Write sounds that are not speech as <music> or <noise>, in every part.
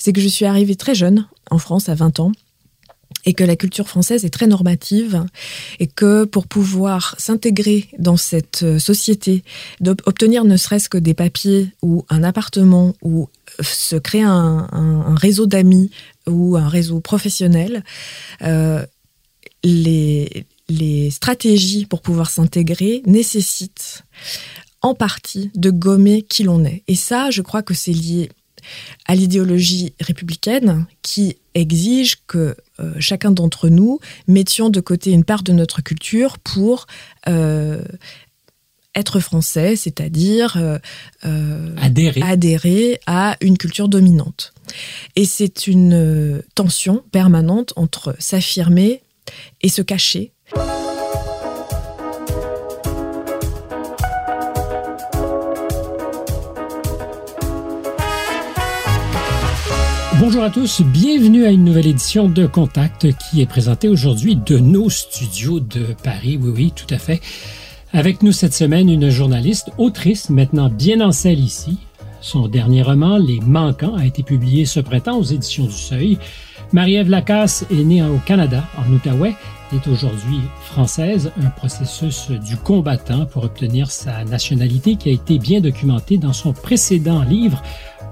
c'est que je suis arrivée très jeune en France à 20 ans et que la culture française est très normative et que pour pouvoir s'intégrer dans cette euh, société, d'obtenir ne serait-ce que des papiers ou un appartement ou euh, se créer un, réseau d'amis ou un réseau professionnel, euh, les, les stratégies pour pouvoir s'intégrer nécessitent en partie de gommer qui l'on est. Et ça, je crois que c'est lié à l'idéologie républicaine qui exige que euh, chacun d'entre nous mettions de côté une part de notre culture pour euh, être français, c'est-à-dire euh, adhérer. adhérer à une culture dominante. Et c'est une tension permanente entre s'affirmer et se cacher Bonjour à tous, bienvenue à une nouvelle édition de Contact qui est présentée aujourd'hui de nos studios de Paris. Oui, oui, tout à fait. Avec nous cette semaine, une journaliste, autrice, maintenant bien en selle ici. Son dernier roman, Les Manquants, a été publié ce printemps aux éditions du Seuil. Marie-Ève Lacasse est née au Canada, en Outaouais, est aujourd'hui française, un processus du combattant pour obtenir sa nationalité qui a été bien documenté dans son précédent livre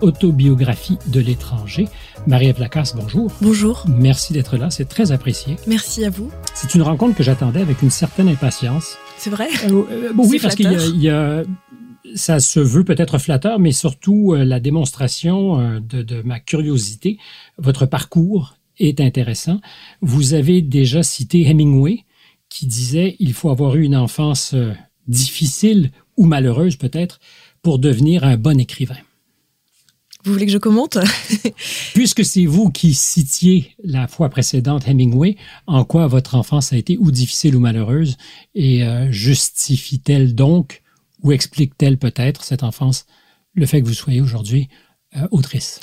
Autobiographie de l'étranger. Marie-Ève Lacasse, bonjour. Bonjour. Merci d'être là, c'est très apprécié. Merci à vous. C'est une rencontre que j'attendais avec une certaine impatience. C'est vrai? Euh, euh, Oui, parce qu'il y, a, ça se veut peut-être flatteur, mais surtout euh, la démonstration de, de, ma curiosité. Votre parcours est intéressant. Vous avez déjà cité Hemingway qui disait il faut avoir eu une enfance difficile ou malheureuse peut-être pour devenir un bon écrivain. Vous voulez que je commente? <laughs> Puisque c'est vous qui citiez la fois précédente Hemingway, en quoi votre enfance a été ou difficile ou malheureuse et euh, justifie-t-elle donc ou explique-t-elle peut-être cette enfance le fait que vous soyez aujourd'hui euh, autrice?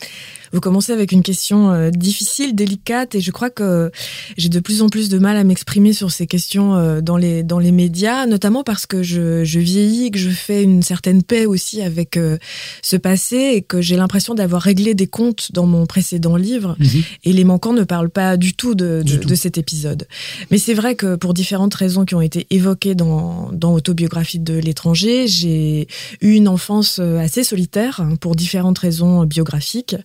Vous commencez avec une question euh, difficile, délicate, et je crois que j'ai de plus en plus de mal à m'exprimer sur ces questions euh, dans les dans les médias, notamment parce que je, je vieillis, que je fais une certaine paix aussi avec euh, ce passé, et que j'ai l'impression d'avoir réglé des comptes dans mon précédent livre. Mhm. Et les manquants ne parlent pas du tout de, de, cet épisode. Mais c'est vrai que pour différentes raisons qui ont été évoquées dans dans Autobiographie de l'étranger, j'ai eu une enfance assez solitaire hein, pour différentes raisons biographiques.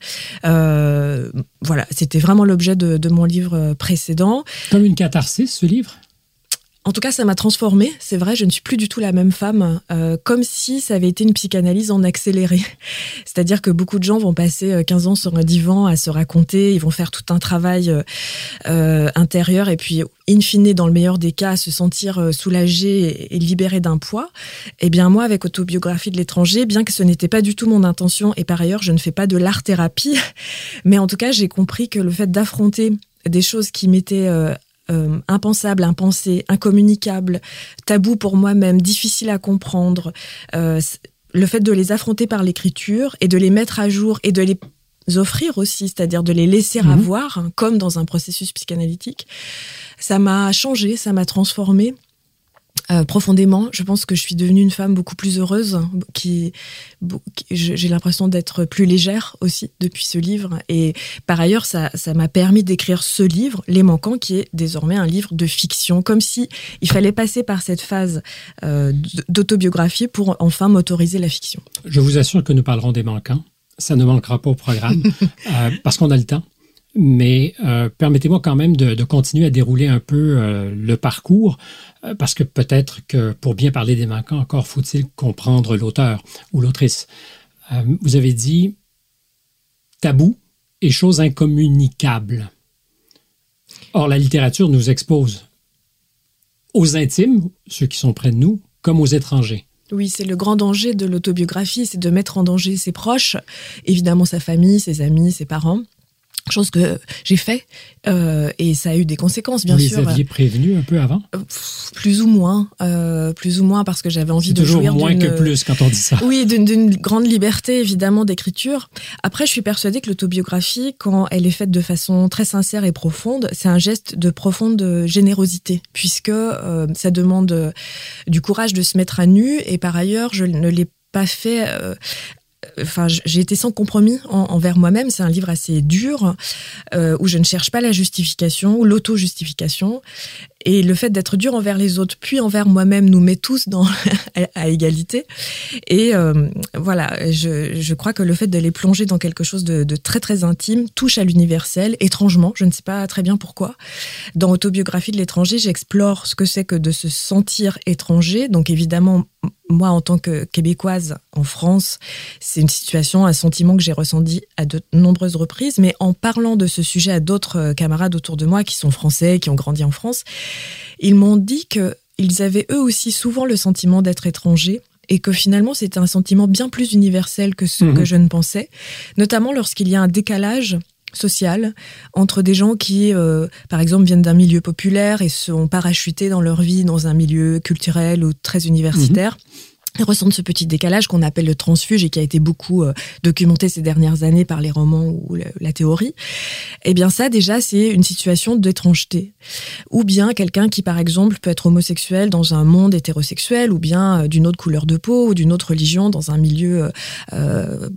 Euh, voilà, c'était vraiment l'objet de, mon livre précédent. Comme une catharsis, ce livre? En tout cas, ça m'a transformée. C'est vrai, je ne suis plus du tout la même femme. Euh, comme si ça avait été une psychanalyse en accéléré. <laughs> C'est-à-dire que beaucoup de gens vont passer 15 euh, ans sur un divan à se raconter, ils vont faire tout un travail intérieur et puis, in fine, dans le meilleur des cas, à se sentir soulagé et, libéré d'un poids. Eh bien, moi, avec Autobiographie de l'étranger, bien que ce n'était pas du tout mon intention, et par ailleurs, je ne fais pas de l'art-thérapie, <laughs> mais en tout cas, j'ai compris que le fait d'affronter des choses qui m'étaient euh, impensable, impensé, incommunicable, tabou pour moi-même, difficile à comprendre. Euh, le fait de les affronter par l'écriture et de les mettre à jour et de les offrir aussi, c'est-à-dire de les laisser mhm. avoir, hein, comme dans un processus psychanalytique, ça m'a changé, ça m'a transformé. Euh, profondément. Je pense que je suis devenue une femme beaucoup plus heureuse, qui, j'ai l'impression d'être plus légère aussi depuis ce livre. Et par ailleurs, ça, ça m'a permis d'écrire ce livre, Les Manquants, qui est désormais un livre de fiction, comme si il fallait passer par cette phase euh, d'autobiographie pour enfin m'autoriser la fiction. Je vous assure que nous parlerons des Manquants. Ça ne manquera pas au programme <laughs> euh, parce qu'on a le temps mais euh, permettez-moi quand même de, continuer à dérouler un peu euh, le parcours, euh, parce que peut-être que pour bien parler des manquants, encore faut-il comprendre l'auteur ou l'autrice. vous avez dit tabou et choses incommunicables. Or, la littérature nous expose aux intimes, ceux qui sont près de nous, comme aux étrangers. Oui, c'est le grand danger de l'autobiographie, c'est de mettre en danger ses proches, évidemment sa famille, ses amis, ses parents chose que j'ai fait euh, et ça a eu des conséquences bien sûr. Vous les aviez prévenus un peu avant? Euh, Plus ou moins, euh, plus ou moins parce que j'avais envie de toujours jouir moins que plus quand on dit ça. Oui, d'une grande liberté évidemment d'écriture. Après, je suis persuadée que l'autobiographie, quand elle est faite de façon très sincère et profonde, c'est un geste de profonde générosité puisque ça demande du courage de se mettre à nu et par ailleurs, je ne l'ai pas fait enfin, j'ai été sans compromis envers moi-même. C'est un livre assez dur euh, où je ne cherche pas la justification ou l'auto-justification. Et le fait d'être dur envers les autres, puis envers moi-même, nous met tous <laughs> à égalité. Et euh, voilà, je, crois que le fait de les plonger dans quelque chose de, de très très intime touche à l'universel, étrangement. Je ne sais pas très bien pourquoi. Dans Autobiographie de l'étranger, j'explore ce que c'est que de se sentir étranger. Donc évidemment, moi, en tant que québécoise en France, c'est une situation, un sentiment que j'ai ressenti à de nombreuses reprises. Mais en parlant de ce sujet à d'autres euh, camarades autour de moi qui sont français, qui ont grandi en France, ils m'ont dit qu'ils avaient eux aussi souvent le sentiment d'être étrangers et que finalement c'était un sentiment bien plus universel que ce que mhm. je ne pensais, notamment lorsqu'il y a un décalage social entre des gens qui, euh, par exemple, viennent d'un milieu populaire et sont parachutés dans leur vie dans un milieu culturel ou très universitaire. Ils ressentent ce petit décalage qu'on appelle le transfuge et qui a été beaucoup euh, documenté ces dernières années par les romans ou la théorie. Eh bien ça déjà c'est une situation d'étrangeté. Ou bien quelqu'un qui par exemple peut être homosexuel dans un monde hétérosexuel ou bien euh, d'une autre couleur de peau ou d'une autre religion dans un milieu euh,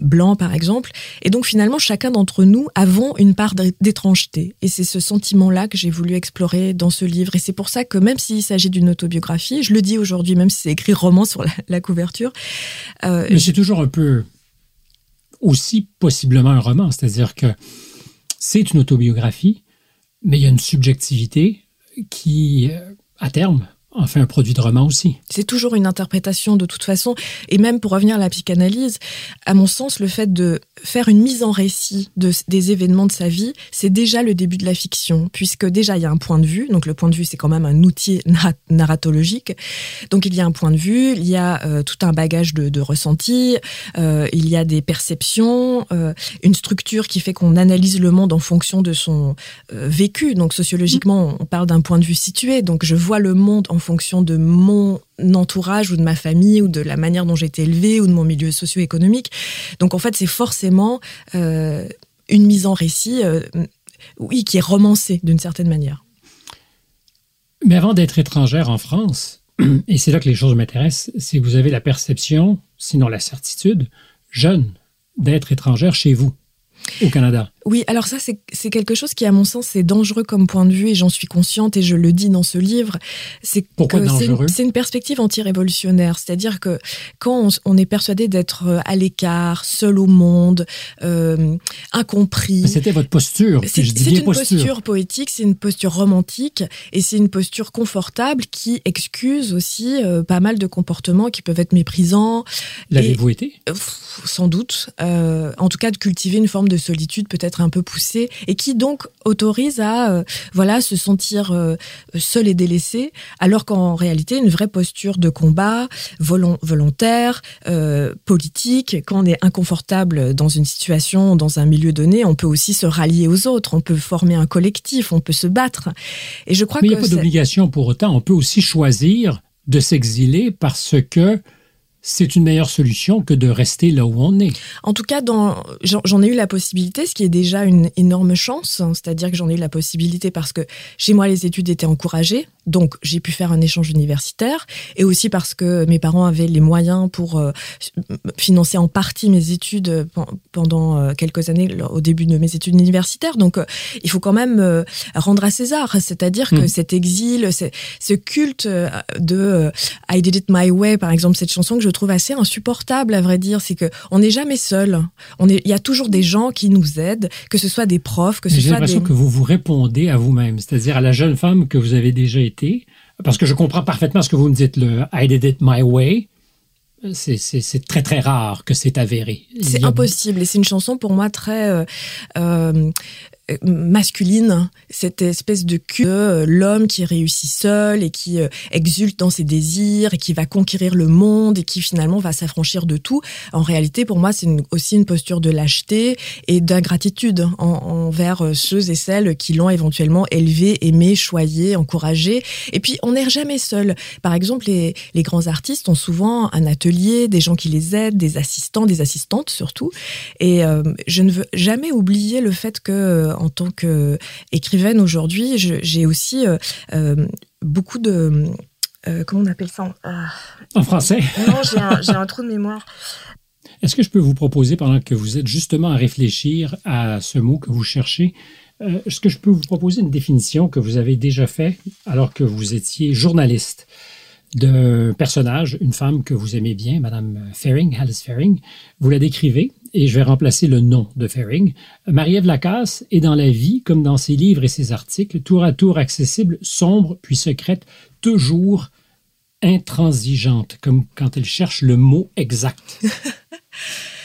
blanc par exemple. Et donc finalement, chacun d'entre nous avons une part d'étrangeté. Et c'est ce sentiment-là que j'ai voulu explorer dans ce livre. Et c'est pour ça que même s'il s'agit d'une autobiographie, je le dis aujourd'hui, même si c'est écrit roman sur la, couverture. Euh, Mais c'est toujours un peu aussi possiblement un roman, c'est-à-dire que c'est une autobiographie, mais il y a une subjectivité qui, euh, à terme, en fait un produit de roman aussi. C'est toujours une interprétation de toute façon. Et même pour revenir à la psychanalyse, à mon sens, le fait de faire une mise en récit de, des événements de sa vie, c'est déjà le début de la fiction, puisque déjà il y a un point de vue. Donc le point de vue, c'est quand même un outil narratologique. Donc il y a un point de vue, il y a euh, tout un bagage de, de ressenti, euh, il y a des perceptions, euh, une structure qui fait qu'on analyse le monde en fonction de son vécu. Donc sociologiquement, on parle d'un point de vue situé. Donc je vois le monde en fonction de mon entourage ou de ma famille ou de la manière dont j'ai été élevée ou de mon milieu socio-économique. Donc en fait, c'est forcément euh, une mise en récit, euh, oui, qui est romancée d'une certaine manière. Mais avant d'être étrangère en France, <clears throat> et c'est là que les choses m'intéressent, si vous avez la perception, sinon la certitude, jeune, d'être étrangère chez vous, au Canada. Oui, alors ça, c'est quelque chose qui, à mon sens, c'est dangereux comme point de vue, et j'en suis consciente, et je le dis dans ce livre. C'est Pourquoi dangereux? C'est une, perspective anti-révolutionnaire, c'est-à-dire que quand on, est persuadé d'être euh, à l'écart, seul au monde, euh, incompris... C'était votre posture, C'est une posture. poétique, c'est une posture romantique, et c'est une posture confortable qui excuse aussi euh, pas mal de comportements qui peuvent être méprisants. L'avez-vous été? Sans doute. en tout cas, de cultiver une forme de solitude peut-être un peu poussé et qui donc autorise à euh, voilà se sentir euh, seul et délaissé, alors qu'en réalité une vraie posture de combat volontaire, euh, politique. Quand on est inconfortable dans une situation, dans un milieu donné, on peut aussi se rallier aux autres, on peut former un collectif, on peut se battre. Et je crois Mais il n'y a pas d'obligation pour autant. On peut aussi choisir de s'exiler parce que c'est une meilleure solution que de rester là où on est. En tout cas, j'en ai eu la possibilité, ce qui est déjà une énorme chance. C'est-à-dire que j'en ai eu la possibilité parce que chez moi, les études étaient encouragées. Donc, j'ai pu faire un échange universitaire et aussi parce que mes parents avaient les moyens pour euh, financer en partie mes études euh, pendant euh, quelques années au début de mes études universitaires. Donc, il faut quand même rendre à César, c'est-à-dire que hmm. cet exil, ce culte de I Did It My Way, par exemple, cette chanson que je trouve assez insupportable, à vrai dire, c'est que on n'est jamais seul. On est, il y a toujours des gens qui nous aident, que ce soit des profs, que ce soit J'ai l'impression que vous vous répondez à vous-même, c'est-à-dire à la jeune femme que vous avez déjà été parce que je comprends parfaitement ce que vous me dites, le I did it my way. C'est très très rare que c'est avéré. C'est impossible et c'est une chanson pour moi très euh, euh, masculine, cette espèce de cul, euh, l'homme qui réussit seul et qui euh, exulte dans ses désirs et qui va conquérir le monde et qui finalement va s'affranchir de tout. En réalité, pour moi, c'est aussi une posture de lâcheté et d'ingratitude envers euh, ceux et celles qui l'ont éventuellement élevé, aimé, choyé, encouragé. Et puis, on n'est jamais seul. Par exemple, les grands artistes ont souvent un atelier, des gens qui les aident, des assistants, des assistantes surtout. Et je ne veux jamais oublier le fait que en tant qu'écrivaine aujourd'hui, j'ai aussi euh, euh, beaucoup de... Euh, comment on appelle ça En français Non, j'ai un, trou de mémoire. Est-ce que je peux vous proposer, pendant que vous êtes justement à réfléchir à ce mot que vous cherchez, euh, est-ce que je peux vous proposer une définition que vous avez déjà faite alors que vous étiez journaliste d'un personnage, une femme que vous aimez bien, Madame Faring, Alice Faring. Vous la décrivez? Et je vais remplacer le nom de Faring. Marie-Ève Lacasse est dans la vie, comme dans ses livres et ses articles, tour à tour accessible, sombre puis secrète, toujours intransigeante, comme quand elle cherche le mot exact. <laughs>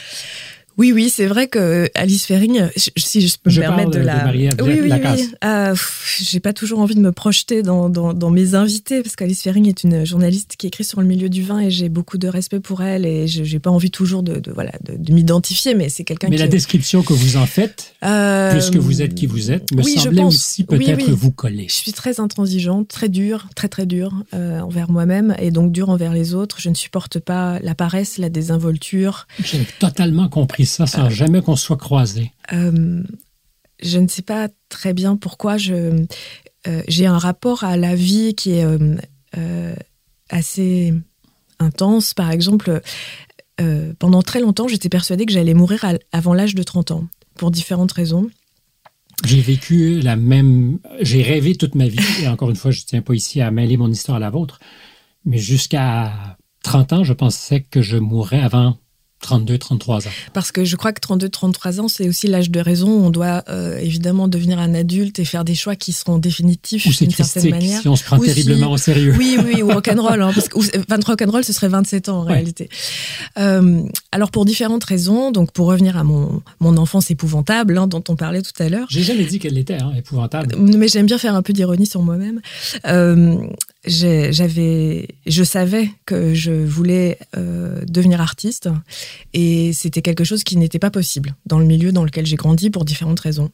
Oui, oui, c'est vrai que Alice Ferring, si je peux me permettre de, la. oui, oui, oui. Ah, j'ai pas toujours envie de me projeter dans, dans, dans mes invités parce qu'Alice Ferring est une journaliste qui écrit sur le milieu du vin et j'ai beaucoup de respect pour elle et j'ai pas envie toujours de, de voilà de, m'identifier, mais c'est quelqu'un. Mais la description que vous en faites, euh, puisque vous êtes qui vous êtes, me semblait aussi peut-être vous coller. Je suis très intransigeante, très dure, très très dure euh, envers moi-même et donc dure envers les autres. Je ne supporte pas la paresse, la désinvolture. J'ai totalement compris ça sans jamais qu'on soit croisés euh, Je ne sais pas très bien pourquoi. Je, euh, j'ai un rapport à la vie qui est euh, assez intense. Par exemple, pendant très longtemps, j'étais persuadée que j'allais mourir avant l'âge de 30 ans, pour différentes raisons. J'ai vécu la même. J'ai rêvé toute ma vie, et encore une fois, je ne tiens pas ici à mêler mon histoire à la vôtre, mais jusqu'à 30 ans, je pensais que je mourrais avant 32, 33 ans. Parce que je crois que 32, 33 ans, c'est aussi l'âge de raison. On doit euh, évidemment devenir un adulte et faire des choix qui seront définitifs d'une certaine manière. Si on se prend terriblement au sérieux. Oui, oui, ou rock'n'roll. Hein, parce que 23 rock'n'roll, ce serait 27 ans en réalité. Euh, alors pour différentes raisons, donc pour revenir à mon, mon enfance épouvantable hein, dont on parlait tout à l'heure. J'ai jamais dit qu'elle était hein, épouvantable. Mais j'aime bien faire un peu d'ironie sur moi-même. Euh, j'avais, je savais que je voulais euh, devenir artiste et c'était quelque chose qui n'était pas possible dans le milieu dans lequel j'ai grandi pour différentes raisons.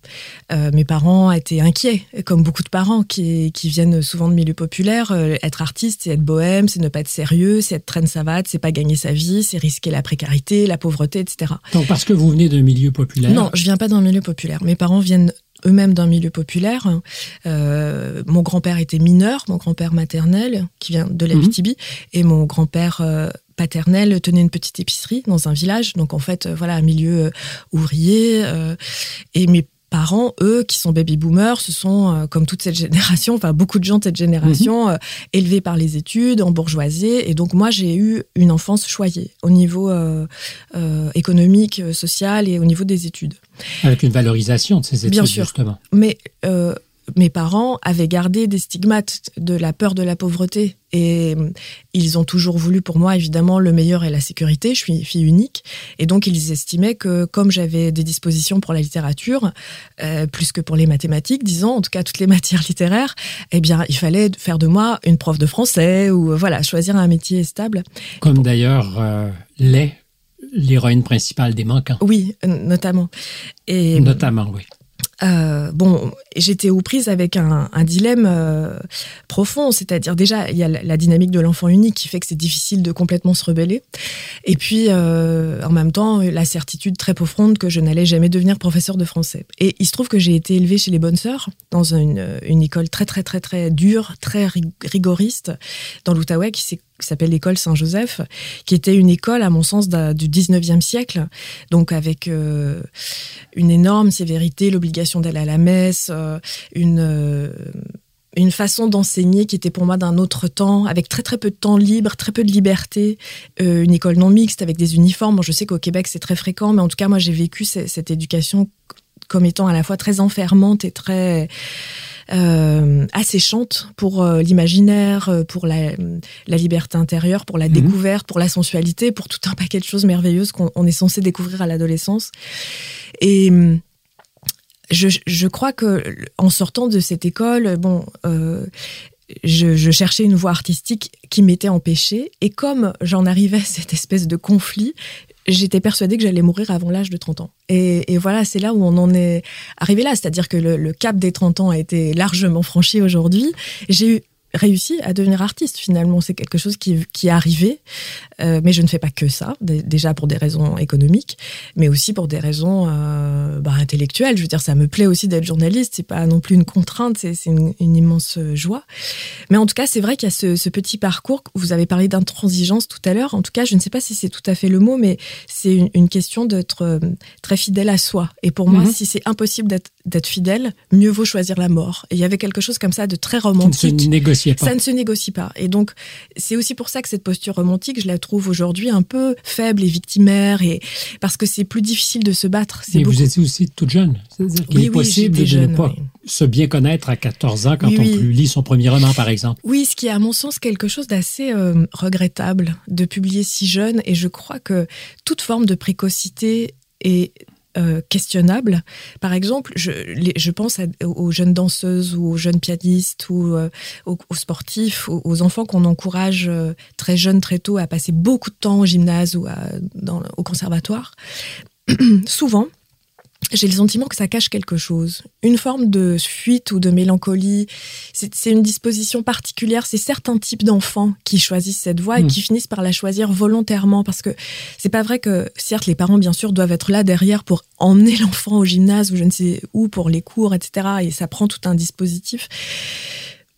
Euh, mes parents étaient inquiets, comme beaucoup de parents qui, qui viennent souvent de milieux populaires. Euh, être artiste, c'est être bohème, c'est ne pas être sérieux, c'est être traîne savate, c'est pas gagner sa vie, c'est risquer la précarité, la pauvreté, etc. Donc parce que vous venez d'un milieu populaire Non, je viens pas d'un milieu populaire. Mes parents viennent eux-mêmes d'un milieu populaire. Euh, mon grand-père était mineur, mon grand-père maternel, qui vient de la mhm. et mon grand-père euh, paternel tenait une petite épicerie dans un village. Donc en fait, euh, voilà, un milieu ouvrier. et mes parents, eux, qui sont baby boomers, ce sont, comme toute cette génération, enfin beaucoup de gens de cette génération, mhm. élevés par les études, en bourgeoisie. Et donc moi, j'ai eu une enfance choyée au niveau économique, social et au niveau des études. Avec une valorisation de ces études, Bien sûr. justement. Mais euh, mes parents avaient gardé des stigmates de la peur de la pauvreté. Et euh, ils ont toujours voulu pour moi, évidemment, le meilleur et la sécurité. Je suis fille unique. Et donc, ils estimaient que comme j'avais des dispositions pour la littérature, euh, plus que pour les mathématiques, disons, en tout cas toutes les <laughs> matières littéraires, eh bien, il fallait faire de moi une prof de français ou, voilà, choisir un métier stable. Comme d'ailleurs l'est l'héroïne principale des manquants. Oui, notamment. Et, notamment, oui. Euh, bon, j'étais aux prises avec un, dilemme euh, profond, c'est-à-dire déjà il y a la, dynamique de l'enfant unique qui fait que c'est difficile de complètement se rebeller, et puis euh, en même temps la certitude très profonde que je n'allais jamais devenir professeur de français. Et il se trouve que j'ai été élevée chez les bonnes sœurs dans une, une école très très très très dure, très rigoriste dans l'Outaouais qui s'est qui s'appelle l'école Saint-Joseph, qui était une école, à mon sens, du 19e siècle, donc avec euh, une énorme sévérité, l'obligation d'aller à la messe, euh, une, euh, une façon d'enseigner qui était pour moi d'un autre temps, avec très très peu de temps libre, très peu de liberté, une école non mixte avec des uniformes. je sais qu'au Québec c'est très fréquent, mais en tout cas moi j'ai vécu cette éducation comme étant à la fois très enfermante et très euh, asséchante pour euh, l'imaginaire, euh, pour la, liberté intérieure, pour la mhm. découverte, pour la sensualité, pour tout un paquet de choses merveilleuses qu'on est censé découvrir à l'adolescence. Et je, je, crois que en sortant de cette école, bon, euh, je, je, cherchais une voie artistique qui m'était empêchée. Et comme j'en arrivais à cette espèce de conflit, j'étais persuadée que j'allais mourir avant l'âge de 30 ans. Et, voilà, c'est là où on en est arrivé là. C'est-à-dire que le, cap des 30 ans a été largement franchi aujourd'hui. J'ai eu réussi à devenir artiste finalement. C'est quelque chose qui, qui est arrivé, euh, mais je ne fais pas que ça, déjà pour des raisons économiques, mais aussi pour des raisons euh, bah, intellectuelles. Je veux dire, ça me plaît aussi d'être journaliste, c'est pas non plus une contrainte, c'est une, une, immense joie. Mais en tout cas, c'est vrai qu'il y a ce, ce, petit parcours, vous avez parlé d'intransigeance tout à l'heure, en tout cas, je ne sais pas si c'est tout à fait le mot, mais c'est une, une, question d'être euh, très fidèle à soi. Et pour moi, mhm. si c'est impossible d'être fidèle, mieux vaut choisir la mort. Et il y avait quelque chose comme ça de très romantique. Ça ne se négocie pas. Et donc, c'est aussi pour ça que cette posture romantique, je la trouve aujourd'hui un peu faible et victimaire, et parce que c'est plus difficile de se battre. Mais vous étiez aussi toute jeune. C'est-à-dire qu'il est possible de ne pas se bien connaître à 14 ans quand on lit son premier roman, par exemple. Oui, ce qui est à mon sens quelque chose d'assez euh, regrettable de publier si jeune. Et je crois que toute forme de précocité est euh, questionnable. Par exemple, je, pense aux jeunes danseuses ou aux jeunes pianistes ou euh, aux, sportifs, aux, enfants qu'on encourage euh, très jeunes, très tôt à passer beaucoup de temps au gymnase ou au conservatoire. <clears throat> Souvent, j'ai le sentiment que ça cache quelque chose, une forme de fuite ou de mélancolie. C'est une disposition particulière. C'est certains types d'enfants qui choisissent cette voie et hmm. qui finissent par la choisir volontairement parce que c'est pas vrai que, certes, les parents, bien sûr, doivent être là derrière pour emmener <laughs> l'enfant au gymnase ou je ne sais où pour les cours, etc. Et ça prend tout un dispositif.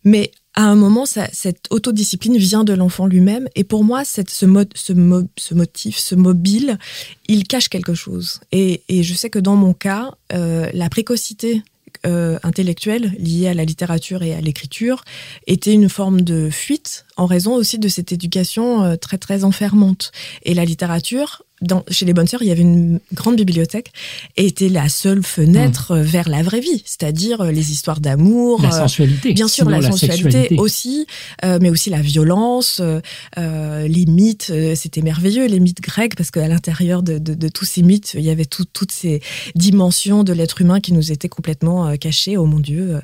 Mais à un moment, cette autodiscipline vient de l'enfant lui-même. Et pour moi, ce, motif, ce mobile, il cache quelque chose. Et, et je sais que dans mon cas, euh, la précocité euh, intellectuelle liée à la littérature et à l'écriture était une forme de fuite en raison aussi de cette éducation euh, très très enfermante. Et la littérature, chez les bonnes sœurs, il y avait une grande bibliothèque et était la seule fenêtre mmh. euh, vers la vraie vie, c'est-à-dire euh, les histoires d'amour, la sensualité, bien sûr la, sensualité aussi, mais aussi la violence, les mythes. C'était merveilleux les mythes grecs parce qu'à l'intérieur de, de, de, tous ces mythes, il y avait toutes ces dimensions de l'être humain qui nous étaient complètement cachées. Oh mon Dieu,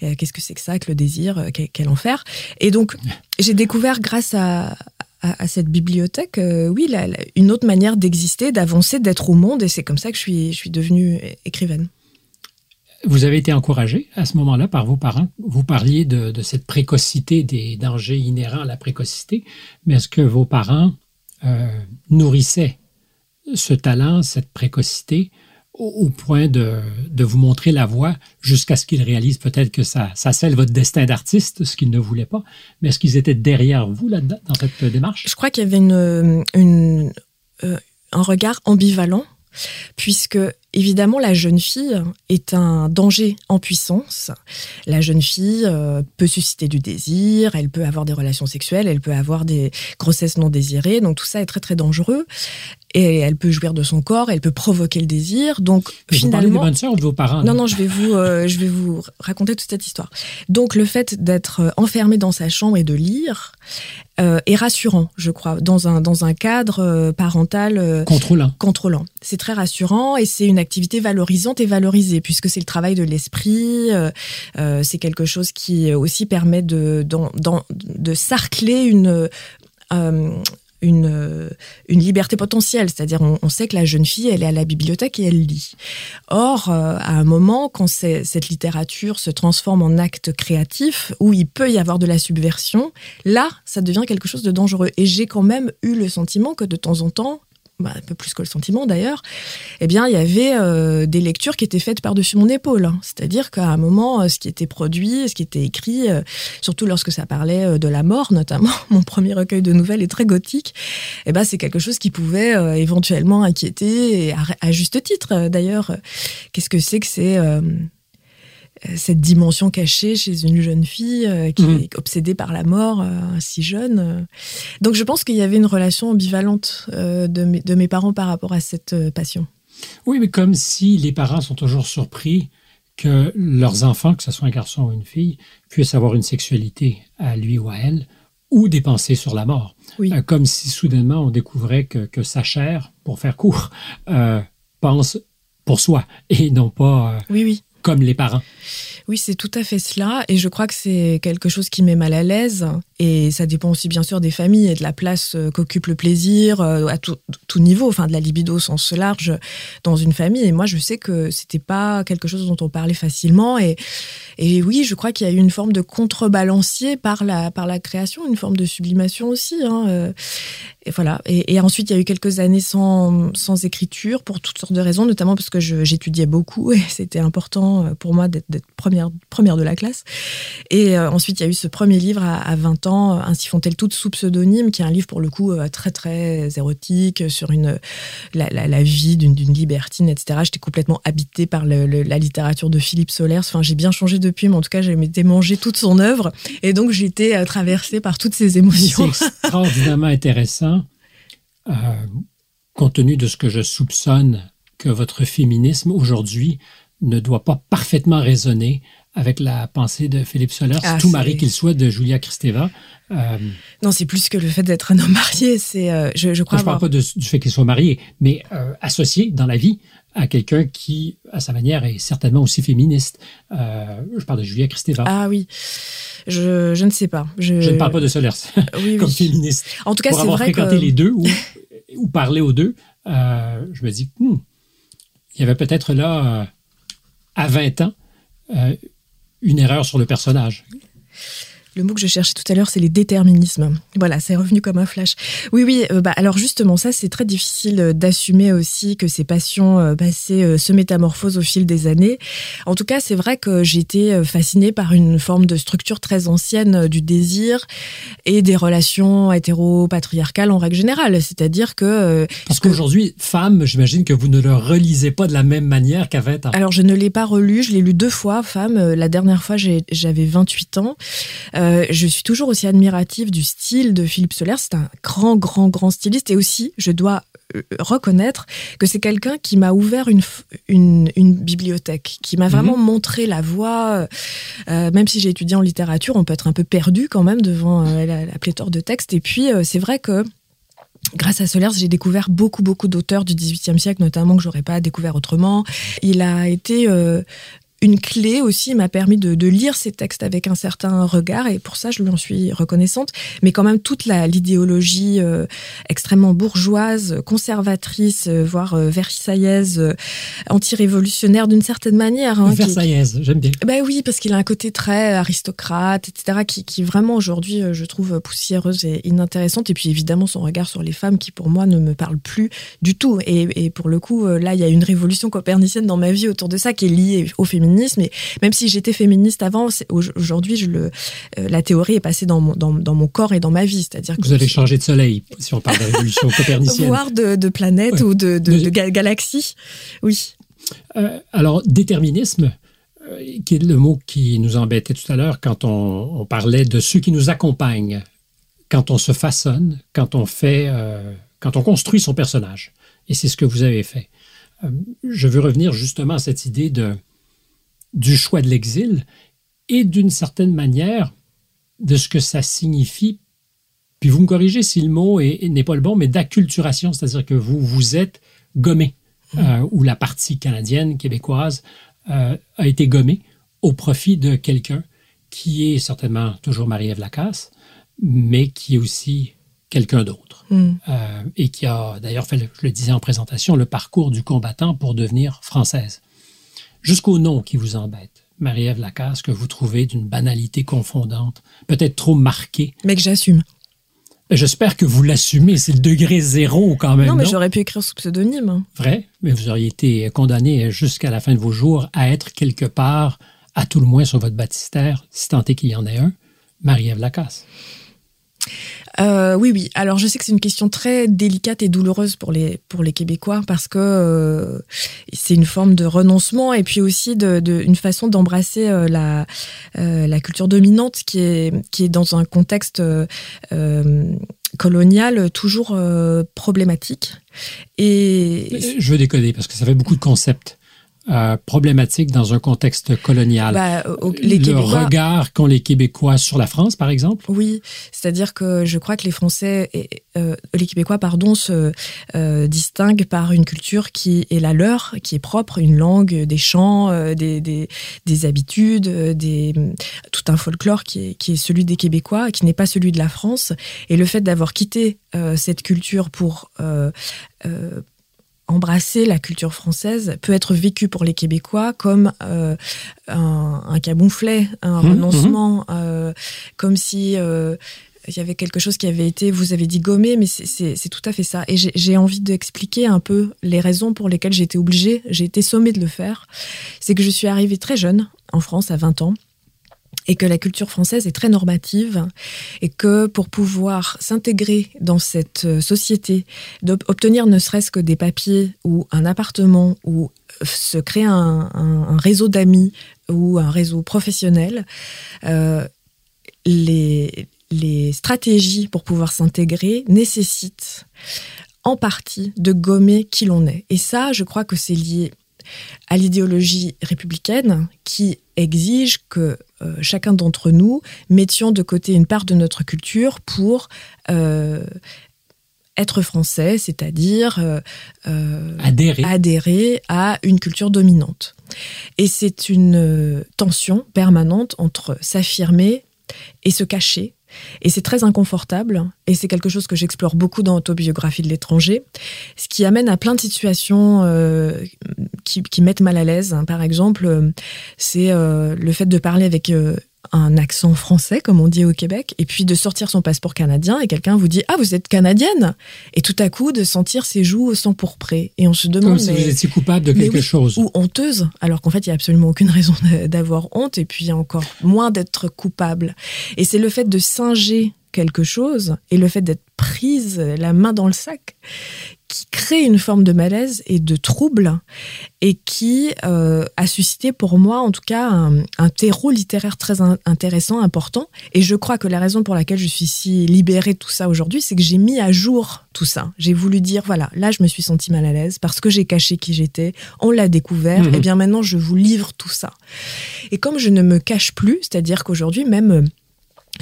qu'est-ce que c'est que ça, que le désir, quel, quel enfer Et donc j'ai découvert grâce à, à, cette bibliothèque, euh, oui, une autre manière d'exister, d'avancer, d'être au monde, et c'est comme ça que je suis, devenue écrivaine. Vous avez été encouragée à ce moment-là par vos parents. Vous parliez de, de, cette précocité, des dangers inhérents à la précocité, mais est-ce que vos parents euh, nourrissaient ce talent, cette précocité au, point de, de, vous montrer la voie jusqu'à ce qu'ils réalisent peut-être que ça, ça scelle votre destin d'artiste, ce qu'ils ne voulaient pas. Mais est-ce qu'ils étaient derrière vous là-dedans, dans cette démarche? Je crois qu'il y avait une, une, euh, un regard ambivalent puisque évidemment la jeune fille est un danger en puissance. La jeune fille euh, peut susciter du désir, elle peut avoir des relations sexuelles, elle peut avoir des grossesses non désirées, donc tout ça est très très dangereux et elle peut jouir de son corps, elle peut provoquer le désir. Donc Mais finalement, vous des ou de vos parents Non, non, je vais vous, euh, <laughs> je vais vous raconter toute cette histoire. Donc le fait d'être euh, enfermé dans sa chambre et de lire euh, est rassurant, je crois, dans un dans un cadre euh, parental contrôlant. Contrôlant. C'est très rassurant et c'est une activité valorisante et valorisée puisque c'est le travail de l'esprit. c'est quelque chose qui aussi permet de de, de sarcler une une, euh, une liberté potentielle, c'est-à-dire on, sait que la jeune fille, elle est à la bibliothèque et elle lit. Or, euh, à un moment, quand cette littérature se transforme en acte créatif, où il peut y avoir de la subversion, là, ça devient quelque chose de dangereux. Et j'ai quand même eu le sentiment que de temps en temps, bah, un peu plus que le sentiment d'ailleurs, eh bien, il y avait euh, des lectures qui étaient faites par-dessus mon épaule. Hein. C'est-à-dire qu'à un moment, euh, ce qui était produit, ce qui était écrit, euh, surtout lorsque ça parlait de la mort, notamment, <laughs> mon premier recueil de nouvelles est très gothique, eh ben, c'est quelque chose qui pouvait éventuellement inquiéter, à, à juste titre d'ailleurs. Qu'est-ce que c'est que c'est cette dimension cachée chez une jeune fille euh, qui mhm. est obsédée par la mort euh, si jeune. Donc je pense qu'il y avait une relation ambivalente euh, de, mes, de, mes, parents par rapport à cette passion. Oui, mais comme si les parents sont toujours surpris que leurs enfants, que ce soit un garçon ou une fille, puissent avoir une sexualité à lui ou à elle, ou des pensées sur la mort. Oui. comme si soudainement on découvrait que, que sa chair, pour faire court, pense pour soi et non pas oui, oui comme les parents. Oui, c'est tout à fait cela. Et je crois que c'est quelque chose qui met mal à l'aise Et ça dépend aussi bien sûr des familles et de la place qu'occupe le plaisir à tout, niveau, enfin de la libido au sens large dans une famille. Et moi, je sais que c'était pas quelque chose dont on parlait facilement. Et, et oui, je crois qu'il y a eu une forme de contrebalancier par la, par la création, une forme de sublimation aussi. Hein. Et voilà. Et, ensuite, il y a eu quelques années sans, sans écriture pour toutes sortes de raisons, notamment parce que j'étudiais beaucoup <laughs> et c'était important euh, pour moi d'être première, première de la classe. Et euh, ensuite, il y a eu ce premier livre à, 20 ans, Ainsi font-elles toutes sous pseudonyme, qui est un livre pour le coup euh, très très érotique sur une, la, la, vie d'une libertine, etc. J'étais complètement habitée par la littérature de Philippe Solers. Enfin, j'ai bien changé depuis, mais en tout cas, j'ai mangé toute son œuvre. Et donc, j'étais traversée par toutes ces émotions. C'est extraordinairement intéressant euh, compte tenu de ce que je soupçonne que votre féminisme aujourd'hui ne doit pas parfaitement résonner avec la pensée de Philippe Solers, ah, tout mari qu'il soit de Julia Kristeva. Euh, non, c'est plus que le fait d'être un homme marié. C'est, euh, je, crois. Je ne parle pas du fait qu'il soit marié, mais associé dans la vie à quelqu'un qui, à sa manière, est certainement aussi féministe. je parle de Julia Kristeva. Ah oui. Je, je ne sais pas. Je... je ne parle pas de Solers <laughs> comme féministe. En tout cas, c'est vrai fréquenté les deux ou, <laughs> ou parler aux deux, euh, je me dis, hmm, il y avait peut-être là, euh, à 20 ans, euh, une erreur sur le personnage. Le mot que je cherchais tout à l'heure, c'est les déterminismes. Voilà, c'est revenu comme un flash. Oui, oui, euh, bah, alors justement, ça, c'est très difficile euh, d'assumer aussi que ces passions euh, passées se métamorphosent au fil des années. En tout cas, c'est vrai que j'ai été fascinée par une forme de structure très ancienne du désir et des relations hétéro-patriarcales en règle générale. C'est-à-dire que... Parce qu'aujourd'hui, femme, j'imagine que vous ne le relisez pas de la même manière qu'à 20 ans. Alors, je ne l'ai pas relu, je l'ai lu deux fois, femme. La dernière fois, j'avais 28 ans. Euh, je suis toujours aussi admirative du style de Philippe Soler. C'est un grand, grand, grand styliste. Et aussi, je dois euh, reconnaître que c'est quelqu'un qui m'a ouvert une, une, bibliothèque, qui m'a vraiment mhm. montré la voie. Euh, même si j'ai étudié en littérature, on peut être un peu perdu quand même devant la, pléthore de textes. Et puis, c'est vrai que Grâce à Solers, j'ai découvert beaucoup, beaucoup d'auteurs du XVIIIe siècle, notamment que j'aurais pas découvert autrement. Il a été une clé aussi m'a permis de, lire ces textes avec un certain regard et pour ça je lui en suis reconnaissante. Mais quand même toute l'idéologie euh, extrêmement bourgeoise, conservatrice, euh, voire euh, versaillaise, anti-révolutionnaire d'une certaine manière. Hein, versaillaise, j'aime bien. Ben oui, parce qu'il a un côté très aristocrate, etc., qui, qui vraiment aujourd'hui je trouve poussiéreuse et inintéressante. Et puis évidemment son regard sur les femmes qui pour moi ne me parle plus du tout. Et, et pour le coup là il y a une révolution copernicienne dans ma vie autour de ça qui est liée au féminisme et même si j'étais féministe avant, aujourd'hui, je le, euh, la théorie est passée dans mon, dans, mon corps et dans ma vie. C'est-à-dire Vous allez changer de soleil, si on parle de révolution <laughs> copernicienne. Voire de, de planète ou de, de, galaxie. Oui. Euh, alors, déterminisme, euh, qui est le mot qui nous embêtait tout à l'heure quand on, on, parlait de ceux qui nous accompagnent, quand on se façonne, quand on fait, quand on construit son personnage. Et c'est ce que vous avez fait. je veux revenir justement à cette idée de du choix de l'exil et d'une certaine manière de ce que ça signifie. Puis vous me corrigez si le mot n'est pas le bon, mais d'acculturation, c'est-à-dire que vous vous êtes gommé, mmh. euh, ou la partie canadienne, québécoise, euh, a été gommée au profit de quelqu'un qui est certainement toujours Marie-Ève Lacasse, mais qui est aussi quelqu'un d'autre. Mmh. Euh, et qui a d'ailleurs fait, je le disais en présentation, le parcours du combattant pour devenir française jusqu'au nom qui vous embête. Marie-Ève Lacasse, que vous trouvez d'une banalité confondante, peut-être trop marquée. Mais que j'assume. J'espère que vous l'assumez, c'est le degré zéro quand même. Non, mais j'aurais pu écrire sous pseudonyme. Vrai, mais vous auriez été condamné jusqu'à la fin de vos jours à être quelque part, à tout le moins sur votre baptistère, si tant est qu'il y en ait un, Marie-Ève Lacasse. Euh, oui, oui. Alors, je sais que c'est une question très délicate et douloureuse pour les pour les Québécois parce que euh, c'est une forme de renoncement et puis aussi de, une façon d'embrasser euh, la la culture dominante qui est qui est dans un contexte colonial toujours problématique. Et je veux décoder parce que ça fait beaucoup de concepts. Euh, problématique dans un contexte colonial. Bah, les le Québécois... regard qu'ont les Québécois sur la France, par exemple. Oui, c'est-à-dire que je crois que les Français, et, euh, les Québécois, pardon, se euh, distinguent par une culture qui est la leur, qui est propre, une langue, des chants, des, des, des, habitudes, des, tout un folklore qui est, qui est celui des Québécois, qui n'est pas celui de la France. Et le fait d'avoir quitté cette culture pour embrasser la culture française peut être vécu pour les Québécois comme euh, un, un, camouflet, un mmh, renoncement, mmh. euh, comme si euh, il y avait quelque chose qui avait été, vous avez dit gommé, mais c'est tout à fait ça. Et j'ai envie d'expliquer un peu les raisons pour lesquelles j'ai été obligée, j'ai été sommée de le faire. C'est que je suis arrivée très jeune en France, à 20 ans et que la culture française est très normative et que pour pouvoir s'intégrer dans cette euh, société, d'obtenir ne serait-ce que des papiers ou un appartement ou euh, se créer un, réseau d'amis ou un réseau professionnel, euh, les, stratégies pour pouvoir s'intégrer nécessitent en partie de gommer qui l'on est. Et ça, je crois que c'est lié à l'idéologie républicaine qui exige que chacun d'entre nous mettions de côté une part de notre culture pour euh, être français, c'est-à-dire euh, euh adhérer. adhérer à une culture dominante. Et c'est une tension permanente entre s'affirmer et se cacher et c'est très inconfortable, et c'est quelque chose que j'explore beaucoup dans Autobiographie de l'étranger, ce qui amène à plein de situations euh, qui, qui, mettent mal à l'aise. Par exemple, c'est euh, le fait de parler avec euh, un accent français, comme on dit au Québec, et puis de sortir son passeport canadien et quelqu'un vous dit Ah, vous êtes canadienne Et tout à coup, de sentir ses joues au sang pourpré. Et on se demande. Comme si mais, vous étiez coupable de quelque oui, chose. Ou honteuse, alors qu'en fait, il n'y a absolument aucune <laughs> raison d'avoir honte, et puis encore moins d'être coupable. Et c'est le fait de singer quelque chose et le fait d'être prise la main dans le sac qui crée une forme de malaise et de trouble et qui euh, a suscité pour moi en tout cas un, un terreau littéraire très in intéressant, important. Et je crois que la raison pour laquelle je suis si libérée de tout ça aujourd'hui, c'est que j'ai mis à jour tout ça. J'ai voulu dire, voilà, là je me suis sentie mal à l'aise parce que j'ai caché qui j'étais, on l'a découvert, mmh. et bien maintenant je vous livre tout ça. Et comme je ne me cache plus, c'est-à-dire qu'aujourd'hui même,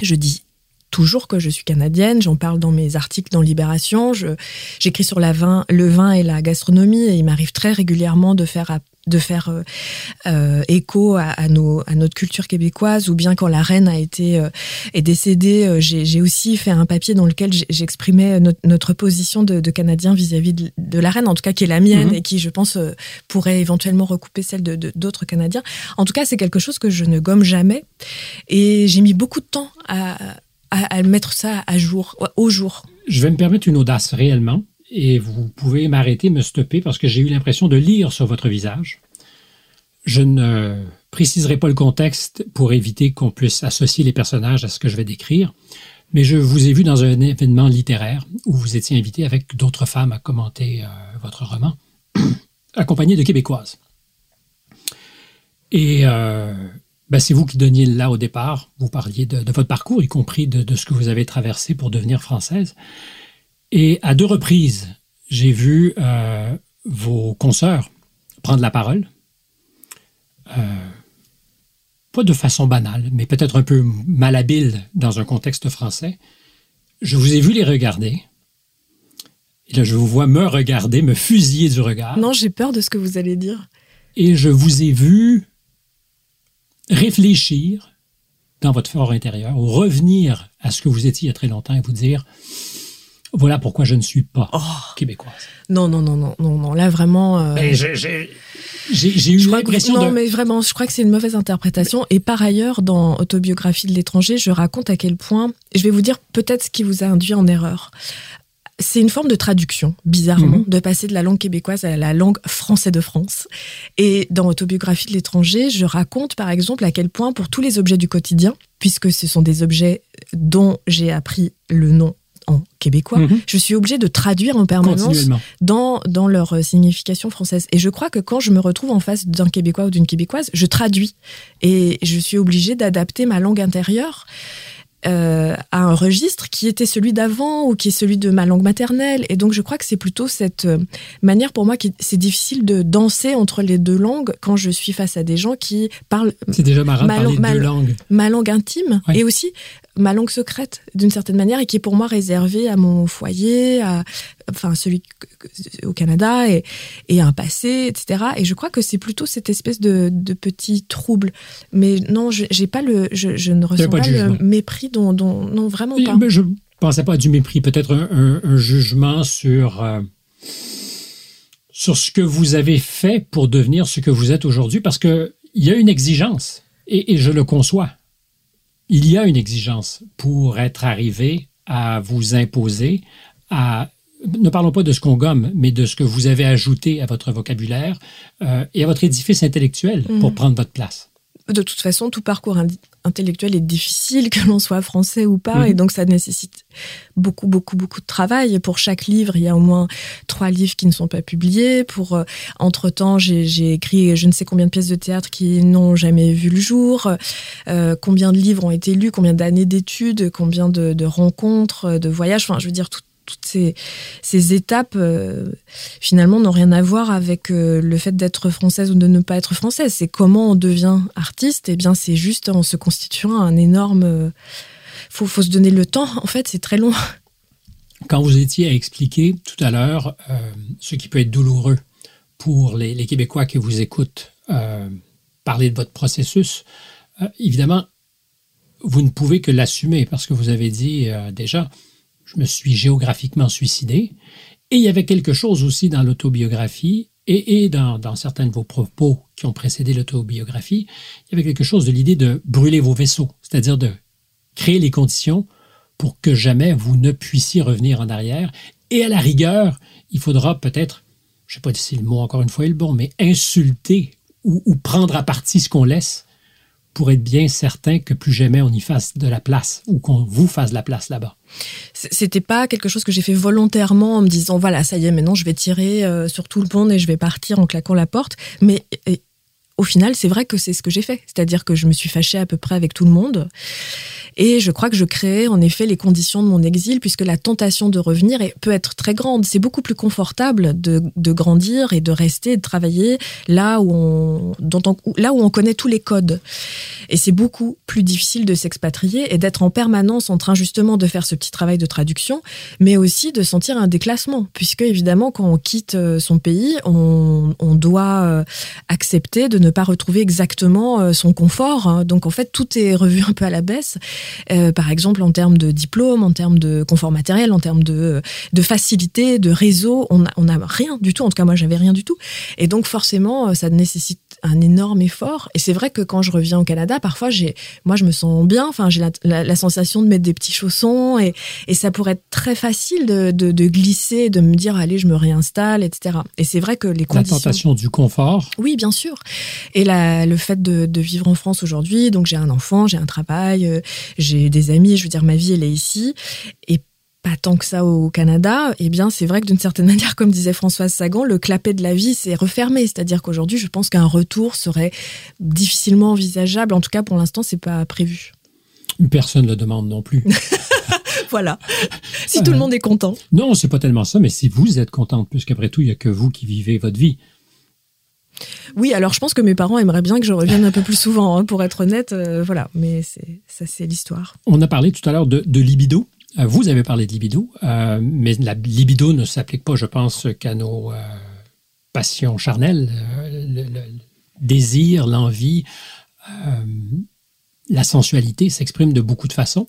je dis toujours que je suis canadienne. J'en parle dans mes articles dans Libération. J'écris sur la vin, le vin et la gastronomie et il m'arrive très régulièrement de faire de faire euh, euh, écho à, à, nos, à notre culture québécoise ou bien quand la reine a été euh, est décédée j'ai aussi fait un papier dans lequel j'exprimais notre, notre, position de, de canadien vis-à-vis -vis de, de, la reine en tout cas qui est la mienne mmh. et qui je pense pourrait éventuellement recouper celle de d'autres canadiens en tout cas c'est quelque chose que je ne gomme jamais et j'ai mis beaucoup de temps à à, mettre ça à jour, au jour. Je vais me permettre une audace réellement, et vous pouvez m'arrêter, me stopper, parce que j'ai eu l'impression de lire sur votre visage. Je ne préciserai pas le contexte pour éviter qu'on puisse associer les personnages à ce que je vais décrire, mais je vous ai vu dans un événement littéraire où vous étiez invité avec d'autres femmes à commenter euh, votre roman, <clears throat> accompagné de Québécoises. Et euh, ben, c'est vous qui donniez là au départ. Vous parliez de, de votre parcours, y compris de, de, ce que vous avez traversé pour devenir française. Et à deux reprises, j'ai vu euh, vos consoeurs prendre la parole. Euh, pas de façon banale, mais peut-être un peu malhabile dans un contexte français. Je vous ai vu les regarder. Et là, je vous vois me regarder, me fusiller du regard. Non, j'ai peur de ce que vous allez dire. Et je vous ai vu réfléchir dans votre fort intérieur, ou revenir à ce que vous étiez il y a très longtemps et vous dire voilà pourquoi je ne suis pas oh. québécoise. Non, non, non, non, non, non. Là, vraiment. Euh... J'ai eu l'impression. Non, de... mais vraiment, je crois que c'est une mauvaise interprétation. Et par ailleurs, dans Autobiographie de l'étranger, je raconte à quel point. Je vais vous dire peut-être ce qui vous a induit en erreur c'est une forme de traduction, bizarrement, mmh. de passer de la langue québécoise à la langue français de France. Et dans Autobiographie de l'étranger, je raconte par exemple à quel point pour tous les objets du quotidien, puisque ce sont des objets dont j'ai appris le nom en québécois, mmh. je suis obligée de traduire en permanence dans, dans leur signification française. Et je crois que quand je me retrouve en face d'un québécois ou d'une québécoise, je traduis et je suis obligée d'adapter ma langue intérieure euh, à un registre qui était celui d'avant ou qui est celui de ma langue maternelle. Et donc, je crois que c'est plutôt cette euh, manière pour moi qui c'est difficile de danser entre les deux langues quand je suis face à des gens qui parlent. C'est déjà marrant ma, de parler deux langues. Ma langue intime et aussi ma langue secrète d'une certaine manière et qui est pour moi réservée à mon foyer, à enfin celui au Canada et, et un passé, etc. Et je crois que c'est plutôt cette espèce de, de petit trouble. Mais non, j'ai pas le, je, je ne ressens pas, le mépris dont, dont, non vraiment pas. Mais je pensais pas à du mépris, peut-être un, un, jugement sur. Euh, sur ce que vous avez fait pour devenir ce que vous êtes aujourd'hui, parce qu'il y a une exigence, et, et je le conçois il y a une exigence pour être arrivé à vous imposer, à ne parlons pas de ce qu'on gomme, mais de ce que vous avez ajouté à votre vocabulaire euh, et à votre édifice intellectuel pour mhm. prendre votre place. De toute façon, tout parcours intellectuel est difficile, <laughs> que l'on soit français ou pas, mhm. et donc ça nécessite beaucoup, beaucoup, beaucoup de travail. pour chaque livre, il y a au moins trois livres qui ne sont pas publiés. Pour euh, entre temps, j'ai écrit je ne sais combien de pièces de théâtre qui n'ont jamais vu le jour. Euh, combien de livres ont été lus, combien d'années d'études, combien de, de, rencontres, de voyages. Enfin, je veux dire tout toutes ces, étapes, euh, finalement, n'ont rien à voir avec euh, le fait d'être française ou de ne pas être française. C'est comment on devient artiste. Eh bien, c'est juste en se constituant un énorme. Euh, faut, se donner le temps. En fait, c'est très long. Quand vous étiez à expliquer tout à l'heure ce qui peut être douloureux pour les Québécois qui vous écoutent parler de votre processus, évidemment, vous ne pouvez que l'assumer parce que vous avez dit déjà je me suis géographiquement suicidé. Et il y avait quelque chose aussi dans l'autobiographie et, dans, certains de vos propos qui ont précédé l'autobiographie, il y avait quelque chose de l'idée de brûler vos vaisseaux, c'est-à-dire de créer les conditions pour que jamais vous ne puissiez revenir en arrière. Et à la rigueur, il faudra peut-être, je ne sais pas si le mot encore une fois est le bon, mais insulter ou prendre à partie ce qu'on laisse pour être bien certain que plus jamais on y fasse de la place ou qu'on vous fasse de la place là-bas. C'était pas quelque chose que j'ai fait volontairement en me disant voilà ça y est maintenant je vais tirer euh, sur tout le monde et je vais partir en claquant la porte. Mais au final c'est vrai que c'est ce que j'ai fait, c'est-à-dire que je me suis fâchée à peu près avec tout le monde et je crois que je créais en effet les conditions de mon exil, puisque la tentation de revenir peut être très grande. C'est beaucoup plus confortable de, grandir et de rester, de travailler là où on, là où on connaît tous les codes. Et c'est beaucoup plus difficile de s'expatrier et d'être en permanence en train justement de faire ce petit travail de traduction, mais aussi de sentir un déclassement, puisque évidemment quand on quitte euh, son pays, on, doit euh, accepter de ne pas retrouver exactement euh, son confort. Hein. Donc en fait, tout est revu un peu à la baisse. Euh, par exemple en termes de diplôme, en termes de confort matériel, en termes de, de facilité, de réseau. On n'a on a rien du tout. En tout cas, moi, j'avais rien du tout. Et donc, forcément, euh, ça nécessite un énorme effort. Et c'est vrai que quand je reviens au Canada, parfois, j'ai, moi, je me sens bien. Enfin, j'ai la, la, sensation de mettre des petits chaussons et, et ça pourrait être très facile de, de, de, glisser, de me dire, allez, je me réinstalle, etc. Et c'est vrai que les conditions. La tentation du confort. Oui, bien sûr. Et la, le fait de, de vivre en France aujourd'hui, donc j'ai un enfant, j'ai un travail, euh, j'ai des amis, je veux dire, ma vie, elle est ici. Et pas tant que ça au Canada, eh bien, c'est vrai que d'une certaine <laughs> manière, comme disait Françoise Sagan, le clapet de la vie s'est refermé. C'est-à-dire qu'aujourd'hui, je pense qu'un retour serait difficilement envisageable. En tout cas, pour l'instant, c'est pas prévu. Personne ne le demande non plus. <laughs> <laughs> voilà. Si tout le monde est content. Non, c'est pas tellement ça, mais si vous êtes contente, puisqu'après tout, il n'y a que vous qui vivez votre vie. Oui, alors je pense que mes parents aimeraient bien que je revienne un peu plus souvent, hein, pour être honnête. Euh, voilà, mais ça, c'est l'histoire. On a parlé tout à l'heure de, libido. Euh, vous avez parlé de libido, euh, mais la libido ne s'applique pas, je pense, qu'à nos passions charnelles, le, le, désir, l'envie, la sensualité s'exprime de beaucoup de façons.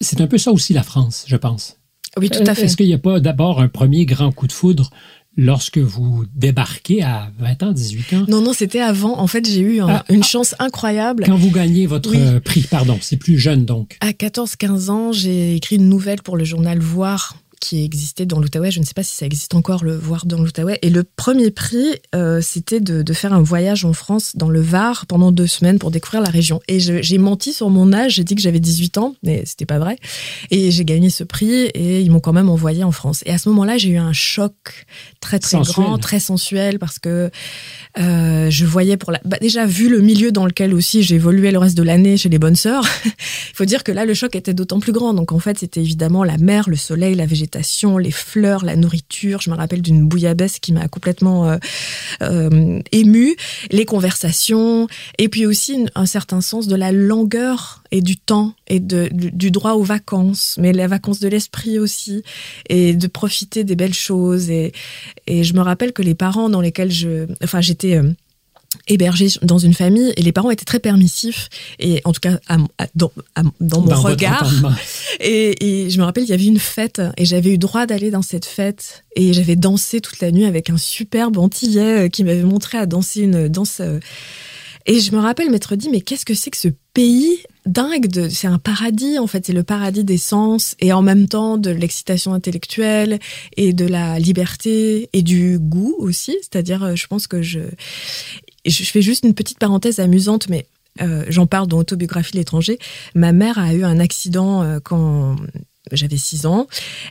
C'est un peu ça aussi la France, je pense. Oui, tout à fait. Est-ce qu'il n'y a pas d'abord un premier grand coup de foudre lorsque vous débarquez à 20 ans, 18 ans? Non, non, c'était avant. En fait, j'ai eu ah, une ah. chance incroyable. Quand vous gagnez votre euh, prix, pardon, c'est plus jeune donc. À 14-15 ans, j'ai écrit une nouvelle pour le journal Voir qui existait dans l'Outaouais. Je ne sais pas si ça existe encore, le voir dans l'Outaouais. Et le premier prix, euh, c'était de, faire un voyage en France, dans le Var, pendant deux semaines pour découvrir la région. Et j'ai menti sur mon âge, j'ai dit que j'avais 18 ans, mais c'était pas vrai. Et j'ai gagné ce prix et ils m'ont quand même envoyé en France. Et à ce moment-là, j'ai eu un choc très très grand, très sensuel, parce que euh, je voyais pour la... Bah, déjà, vu le milieu dans lequel aussi évolué le reste de l'année chez les bonnes sœurs, <laughs> il faut dire que là, le choc était d'autant plus grand. Donc en fait, c'était évidemment la mer, le soleil, la végétation, les fleurs, la nourriture. Je me rappelle d'une bouillabaisse qui m'a complètement euh, euh, émue, les conversations, et puis aussi un certain sens de la longueur et du temps et du, droit aux vacances, mais les vacances de l'esprit aussi, et de profiter des belles choses. Et, et je me rappelle que les parents dans lesquels je, enfin, j'étais euh, hébergée dans une famille et les parents étaient très permissifs et en tout cas dans, mon regard. <laughs> et, et, je me rappelle il y avait une fête et j'avais eu droit d'aller dans cette fête et j'avais dansé toute la nuit avec un superbe antillais euh, qui m'avait montré à danser une danse euh, et je me rappelle m'être dit mais qu'est-ce que c'est que ce pays dingue c'est un paradis en fait c'est le paradis des sens et en même temps de l'excitation intellectuelle et de la liberté et du goût aussi. C'est-à-dire euh, je pense que je je fais juste une petite parenthèse amusante mais euh, j'en parle dans Autobiographie l'étranger ma mère a eu un accident euh, quand j'avais 6 ans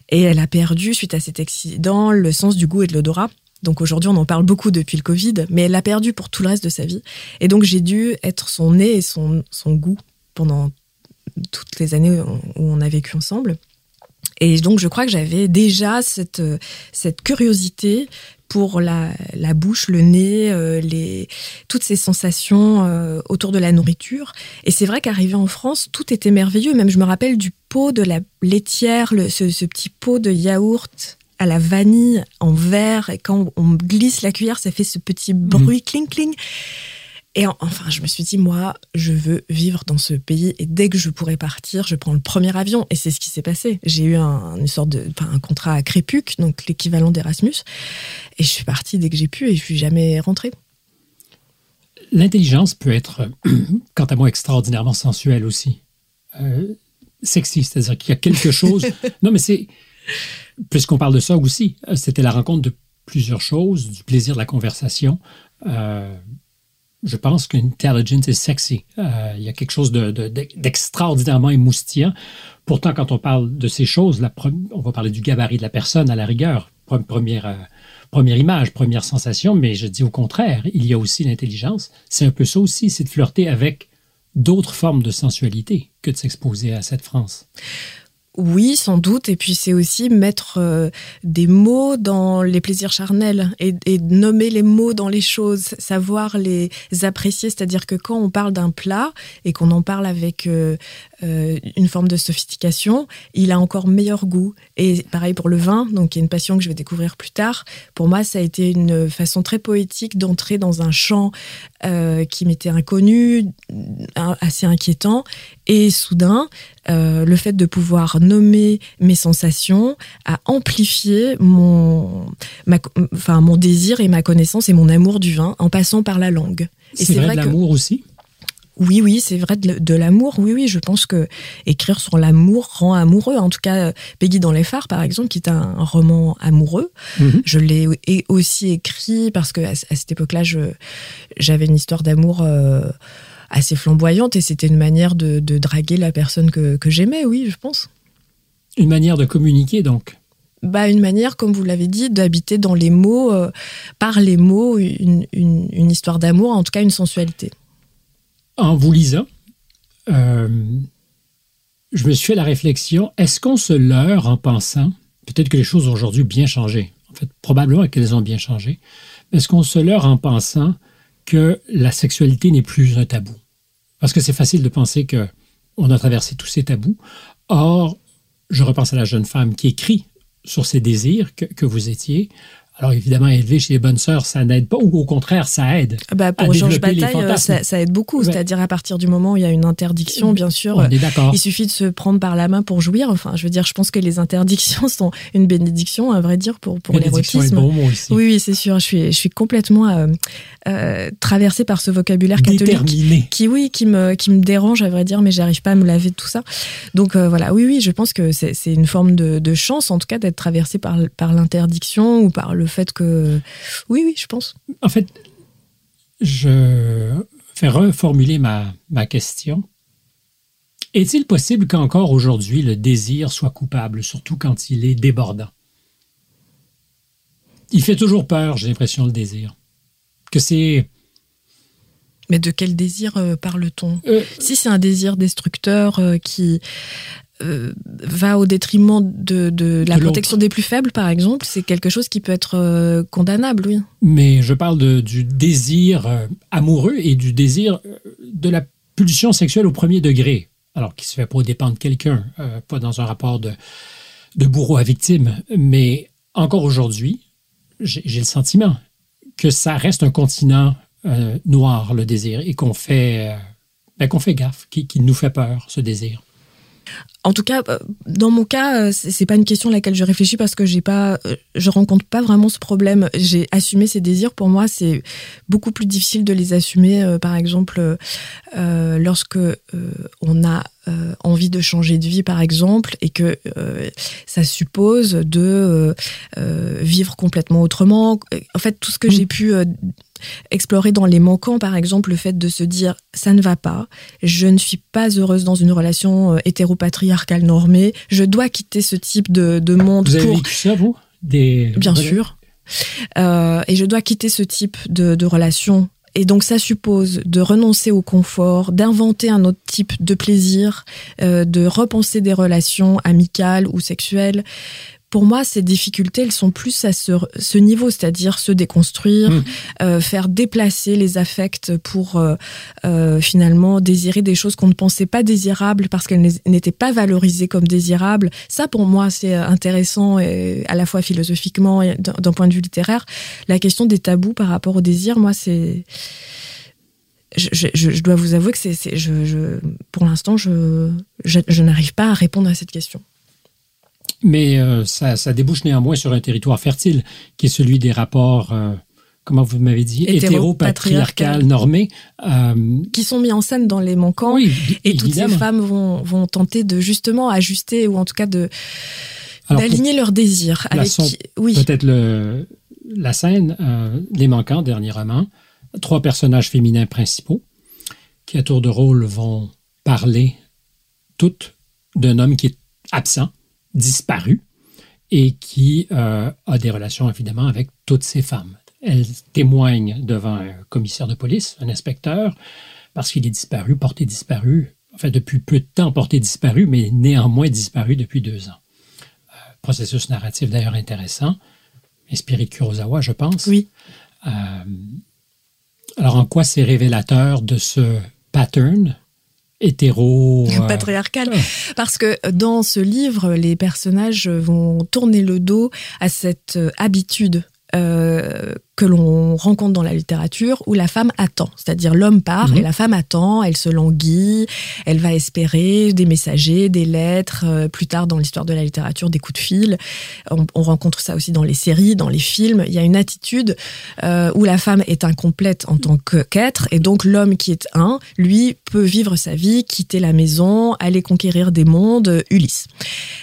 et elle a perdu suite à cet accident le sens du goût et de l'odorat donc aujourd'hui, on en parle beaucoup depuis le Covid, mais elle l'a perdu pour tout le reste de sa vie. Et donc j'ai dû être son nez et son, son goût pendant toutes les années où on a vécu ensemble. Et donc, je crois que j'avais déjà cette, cette curiosité pour la, la bouche, le nez, euh, les, toutes ces sensations euh, autour de la nourriture. Et c'est vrai qu'arrivé en France, tout était merveilleux. Même je me rappelle du pot de la laitière, le, ce, ce, petit pot de yaourt à la vanille en verre. Et quand on glisse la cuillère, ça fait ce petit bruit mmh. cling cling. Et enfin, je me suis dit, moi, je veux vivre dans ce pays et dès que je pourrai partir, je prends le premier avion. Et c'est ce qui s'est passé. J'ai eu un, une sorte de, un contrat à Crépuc, donc l'équivalent d'Erasmus. Et je suis partie dès que j'ai pu et je suis jamais rentrée. L'intelligence peut être, <clears throat> quant à moi, extraordinairement sensuelle aussi. Euh, sexy, c'est-à-dire qu'il y a quelque chose. <laughs> non, mais c'est. Puisqu'on parle de ça aussi, c'était la rencontre de plusieurs choses, du plaisir de la conversation. Euh, je pense qu'intelligence est sexy. Euh, il y a quelque chose d'extraordinairement de, émoustillant. Pourtant, quand on parle de ces choses, la on va parler du gabarit de la personne à la rigueur, première, euh, première image, première sensation, mais je dis au contraire, il y a aussi l'intelligence. C'est un peu ça aussi, c'est de flirter avec d'autres formes de sensualité que de s'exposer à cette France. Oui, sans doute. Et puis c'est aussi mettre euh, des mots dans les plaisirs charnels et, nommer les mots dans les choses, savoir les apprécier. C'est-à-dire que quand on parle d'un plat et qu'on en parle avec euh, euh, une forme de sophistication, il a encore meilleur goût. Et pareil pour le vin, donc y a une passion que je vais découvrir plus tard. Pour moi, ça a été une façon très poétique d'entrer dans un champ qui m'était inconnu, assez inquiétant. Et soudain, le fait de pouvoir nommer mes sensations, à amplifier mon, enfin, mon désir et ma connaissance et mon amour du vin en passant par la langue. C'est vrai, vrai de l'amour aussi? Oui, oui, c'est vrai de, l'amour. Oui, oui, je pense que écrire sur l'amour rend amoureux. En tout cas, Peggy dans les phares, par exemple, qui est un, roman amoureux, mhm. je l'ai aussi écrit parce que à, cette époque-là, j'avais une histoire d'amour. Euh, assez flamboyante et c'était une manière de, draguer la personne que j'aimais, oui, je pense. Une manière de communiquer, donc bah, une manière, comme vous l'avez dit, d'habiter dans les mots, euh, par les mots, une, une, histoire d'amour, en tout cas une sensualité. En vous lisant, euh, je me suis fait la réflexion, est-ce qu'on se leurre en pensant, peut-être que les choses ont aujourd'hui bien changé, en fait, probablement qu'elles ont bien changé, mais est-ce qu'on se leurre en pensant que la sexualité n'est plus un tabou? Parce que c'est facile de penser que on a traversé tous ces tabous. Or, je repense à la jeune femme qui écrit sur ces désirs que, vous étiez. Alors évidemment, élever chez les bonnes sœurs, ça n'aide pas, ou au contraire, ça aide. Bah, pour Georges Bataille, euh, ça, ça, aide beaucoup. C'est-à-dire à partir du moment où il y a une interdiction, bien sûr, On est d'accord. il suffit de se prendre par la main pour jouir. Enfin, je veux dire, je pense que les interdictions <laughs> sont une bénédiction, à vrai dire, pour, pour l'érotisme. Oui, oui, c'est sûr. Je suis, je suis complètement euh, euh, traversée par ce vocabulaire catholique. Déterminé. Qui, oui, qui me, qui me dérange, à vrai dire, mais j'arrive pas à me laver de tout ça. Donc euh, voilà, oui, oui, je pense que c'est une forme de, de, chance, en tout cas, d'être traversée par, par l'interdiction ou par le fait que oui, oui, je pense. En fait, je vais reformuler ma, ma question. Est-il possible qu'encore aujourd'hui le désir soit coupable, surtout quand il est débordant? Il fait toujours peur, j'ai l'impression, le désir. Que c'est. Mais de quel désir euh, parle-t-on? Euh, Si c'est un désir destructeur euh, qui euh, va au détriment de, de la protection des plus faibles, par exemple, c'est quelque chose qui peut être euh, condamnable, oui. Mais je parle de, du désir euh, amoureux et du désir de la pulsion sexuelle au premier degré. Alors, qui se fait pas dépendre de quelqu'un, pas dans un rapport de, de bourreau à victime. Mais encore aujourd'hui, j'ai le sentiment que ça reste un continent noir, le désir, et qu'on fait, ben, qu'on fait gaffe, qu'il qui nous fait peur, ce désir. En tout cas, euh, dans mon cas, euh, c'est pas une question à laquelle je réfléchis parce que j'ai pas, euh, je rencontre pas vraiment ce problème. J'ai assumé ces désirs. Pour moi, c'est beaucoup plus difficile de les assumer. Par exemple, lorsque on a envie de changer de vie, par exemple, et que ça suppose de vivre complètement autrement. En fait, tout ce que mmh. j'ai pu explorer dans les manquants, par exemple, le fait de se dire ça ne va pas, je ne suis pas heureuse dans une relation euh, hétéropatriarcale normée, je dois quitter ce type de, monde. Vous avez pour... vécu ça, vous? Des... Bien sûr. Euh, et je dois quitter ce type de, de relation et donc ça suppose de renoncer au confort, d'inventer un autre type de plaisir, euh, de repenser des relations amicales ou sexuelles pour moi, ces difficultés, elles sont plus à ce, niveau, c'est-à-dire se déconstruire, mmh. euh, faire déplacer les affects pour euh, euh, finalement désirer des choses qu'on ne pensait pas désirables parce qu'elles n'étaient pas valorisées comme désirables. Ça, pour moi, c'est intéressant et à la fois philosophiquement et d'un point de vue littéraire. La question des tabous par rapport au désir, moi, c'est je, je, dois vous avouer que c'est, je, pour l'instant, je, je n'arrive pas à répondre à cette question. Mais euh, ça, ça, débouche néanmoins sur un territoire fertile, qui est celui des rapports, euh, comment vous m'avez dit, hétéro-patriarcal normés. Euh, qui sont mis en scène dans les manquants. Oui, et toutes ces femmes vont, vont tenter de justement ajuster, ou en tout cas de d'aligner leurs désirs. Avec oui. Peut-être le, la scène, Les Manquants, dernier roman, trois personnages féminins principaux, qui à tour de rôle vont parler toutes d'un homme qui est absent, disparu et qui euh, a des relations évidemment avec toutes ces femmes. Elle témoigne devant un commissaire de police, un inspecteur, parce qu'il est disparu, porté disparu, enfin depuis peu de temps porté disparu, mais néanmoins disparu depuis deux ans. Euh, processus narratif d'ailleurs intéressant, inspiré de Kurosawa, je pense. Oui. Euh, alors en quoi c'est révélateur de ce pattern? Hétéro <laughs> euh, patriarcal. parce que dans ce livre les personnages vont tourner le dos à cette euh, habitude euh, que l'on rencontre dans la littérature où la femme attend, c'est-à-dire l'homme part mhm. et la femme attend, elle se languit, elle va espérer des messagers, des lettres, euh, plus tard dans l'histoire de la littérature des coups de fil. On, rencontre ça aussi dans les séries, dans les films. Il y a une attitude euh, où la femme est incomplète en tant qu'être et donc l'homme qui est un, lui, peut vivre sa vie, quitter la maison, aller conquérir des mondes, Ulysse.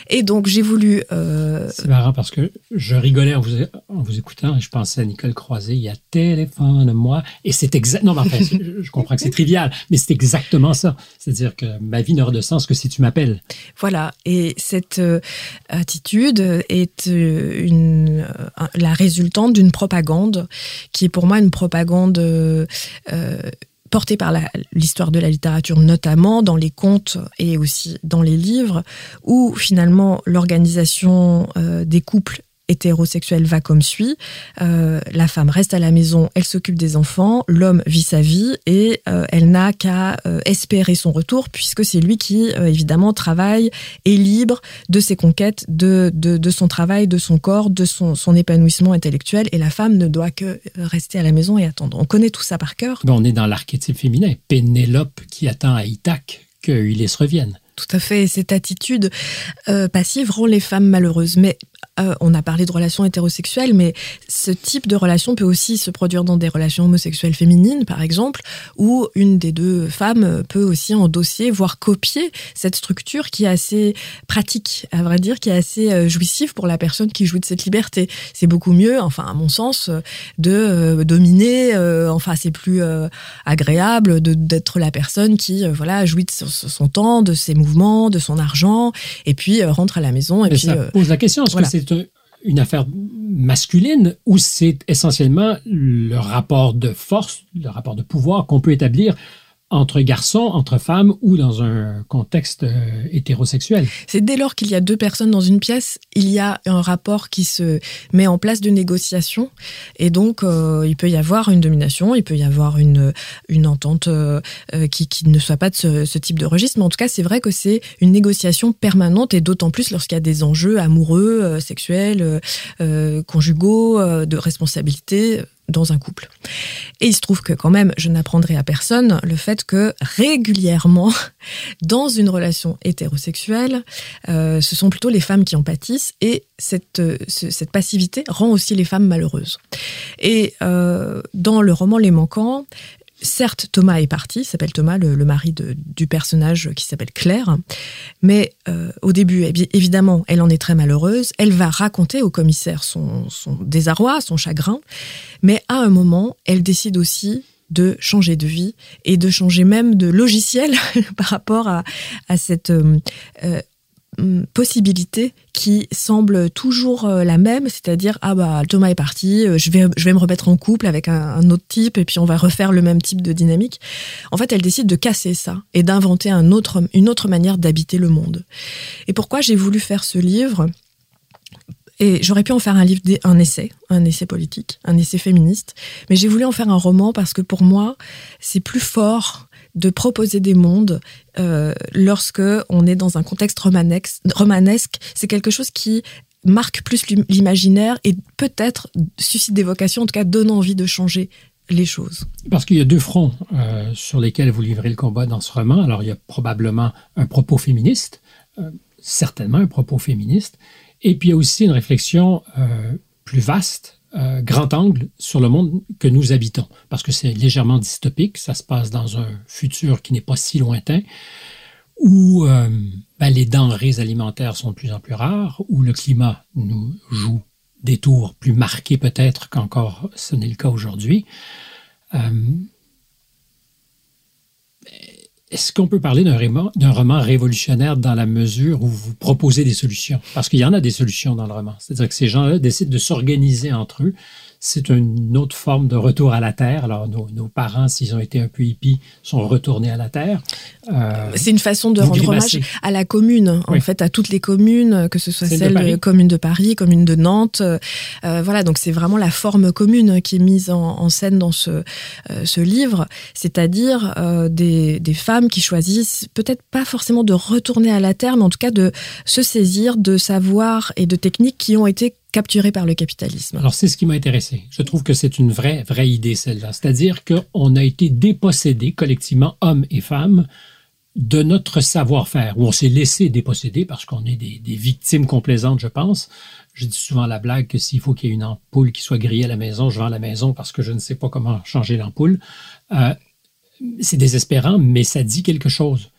Et donc j'ai voulu... Euh, C'est marrant parce que je rigolais en vous, en vous écoutant et je pensais à Nicole croisé, il y a téléphone, moi. Et c'est exact. Non, enfin, je comprends que c'est trivial, mais c'est exactement ça. C'est-à-dire que ma vie n'aura de sens que si tu m'appelles. Voilà. Et cette euh, attitude est euh, une, euh, la résultante d'une propagande qui est pour moi une propagande portée par l'histoire de la littérature, notamment dans les contes et aussi dans les livres, où finalement l'organisation des couples hétérosexuel va comme suit. Euh, la femme reste à la maison, elle s'occupe des enfants, l'homme vit sa vie et euh, elle n'a qu'à euh, espérer son retour puisque c'est lui qui, évidemment, travaille, est libre de ses conquêtes, de, de, de, son travail, de son corps, de son, son épanouissement intellectuel et la femme ne doit que rester à la maison et attendre. On connaît tout ça par cœur. on est dans l'archétype féminin. Pénélope qui attend à Ithaque qu'il se revienne. Tout à fait. Cette attitude passive rend les femmes malheureuses. Mais euh, on a parlé de relations hétérosexuelles, mais ce type de relation peut aussi se produire dans des relations homosexuelles féminines, par exemple, où une des deux femmes peut aussi endosser, voire copier cette structure qui est assez pratique, à vrai dire, qui est assez euh, jouissive pour la personne qui jouit de cette liberté. C'est beaucoup mieux, enfin, à mon sens, de euh, dominer, enfin, c'est plus agréable d'être la personne qui, voilà, jouit de son, temps, de ses mouvements, de son argent, et puis rentre à la maison. Et, puis, ça pose la question, que c'est une affaire masculine ou c'est essentiellement le rapport de force, le rapport de pouvoir qu'on peut établir entre garçons, entre femmes ou dans un contexte euh, hétérosexuel. C'est dès lors qu'il y a deux personnes dans une pièce, il y a un rapport qui se met en place de négociation et donc euh, il peut y avoir une domination, il peut y avoir une, une entente euh, qui, qui, ne soit pas de ce, ce, type de registre, mais en tout cas c'est vrai que c'est une négociation permanente et d'autant plus lorsqu'il y a des enjeux amoureux, sexuels, conjugaux, de responsabilité dans un couple. Et il se trouve que quand même, je n'apprendrai à personne le fait que régulièrement, <laughs> dans une relation hétérosexuelle, euh, ce sont plutôt les femmes qui en pâtissent et cette, euh, cette passivité rend aussi les femmes malheureuses. Et euh, dans le roman Les Manquants, Certes, Thomas est parti, s'appelle Thomas, le, mari du personnage qui s'appelle Claire, mais euh, au début, évidemment, elle en est très malheureuse. Elle va raconter au commissaire son, désarroi, son chagrin, mais à un moment, elle décide aussi de changer de vie et de changer même de logiciel <laughs> par rapport à, cette euh, euh, possibilité qui semble toujours euh, la même, c'est-à-dire ah bah Thomas est parti, euh, je vais je vais me remettre en couple avec un, autre type et puis on va refaire le même type de dynamique. En fait, elle décide de casser ça et d'inventer une autre manière d'habiter le monde. Et pourquoi j'ai voulu faire ce livre? Et j'aurais pu en faire un livre, un essai, un essai politique, un essai féministe, mais j'ai voulu en faire un roman parce que pour moi, c'est plus fort de proposer des mondes euh, lorsque on est dans un contexte romanesque. C'est quelque chose qui marque plus l'imaginaire et peut-être suscite des vocations, en tout cas donne envie de changer les choses. Parce qu'il y a deux fronts euh, sur lesquels vous livrez le combat dans ce roman. Alors il y a probablement un propos féministe, euh, certainement un propos féministe, et puis il y a aussi une réflexion euh, plus vaste euh, grand angle sur le monde que nous habitons, parce que c'est légèrement dystopique, ça se passe dans un futur qui n'est pas si lointain, où euh, ben, les denrées alimentaires sont de plus en plus rares, où le climat nous joue des tours plus marqués peut-être qu'encore ce n'est le cas aujourd'hui. Euh, est-ce qu'on peut parler d'un roman, révolutionnaire dans la mesure où vous proposez des solutions? Parce qu'il y en a des solutions dans le roman. C'est-à-dire que ces gens-là décident de s'organiser entre eux c'est une autre forme de retour à la terre. Alors, nos, parents, s'ils ont été un peu hippies, sont retournés à la terre. Euh, c'est une façon de rendre hommage à la commune, en fait, à toutes les communes, que ce soit celle de commune de Paris, commune de Nantes. Euh, voilà, donc c'est vraiment la forme commune qui est mise en, scène dans ce, euh, ce livre, c'est-à-dire des, des femmes qui choisissent peut-être pas forcément de retourner à la terre, mais en tout cas de se saisir de savoirs et de techniques qui ont été capturé par le capitalisme. Alors c'est ce qui m'a intéressé. Je trouve que c'est une vraie, vraie idée celle-là. C'est-à-dire qu'on a été dépossédés collectivement, hommes et femmes, de notre savoir-faire, ou on s'est laissé déposséder parce qu'on est des, victimes complaisantes, je pense. Je dis souvent la blague que s'il faut qu'il y ait une ampoule qui soit grillée à la maison, je vends la maison parce que je ne sais pas comment changer l'ampoule. Euh, c'est désespérant, mais ça dit quelque chose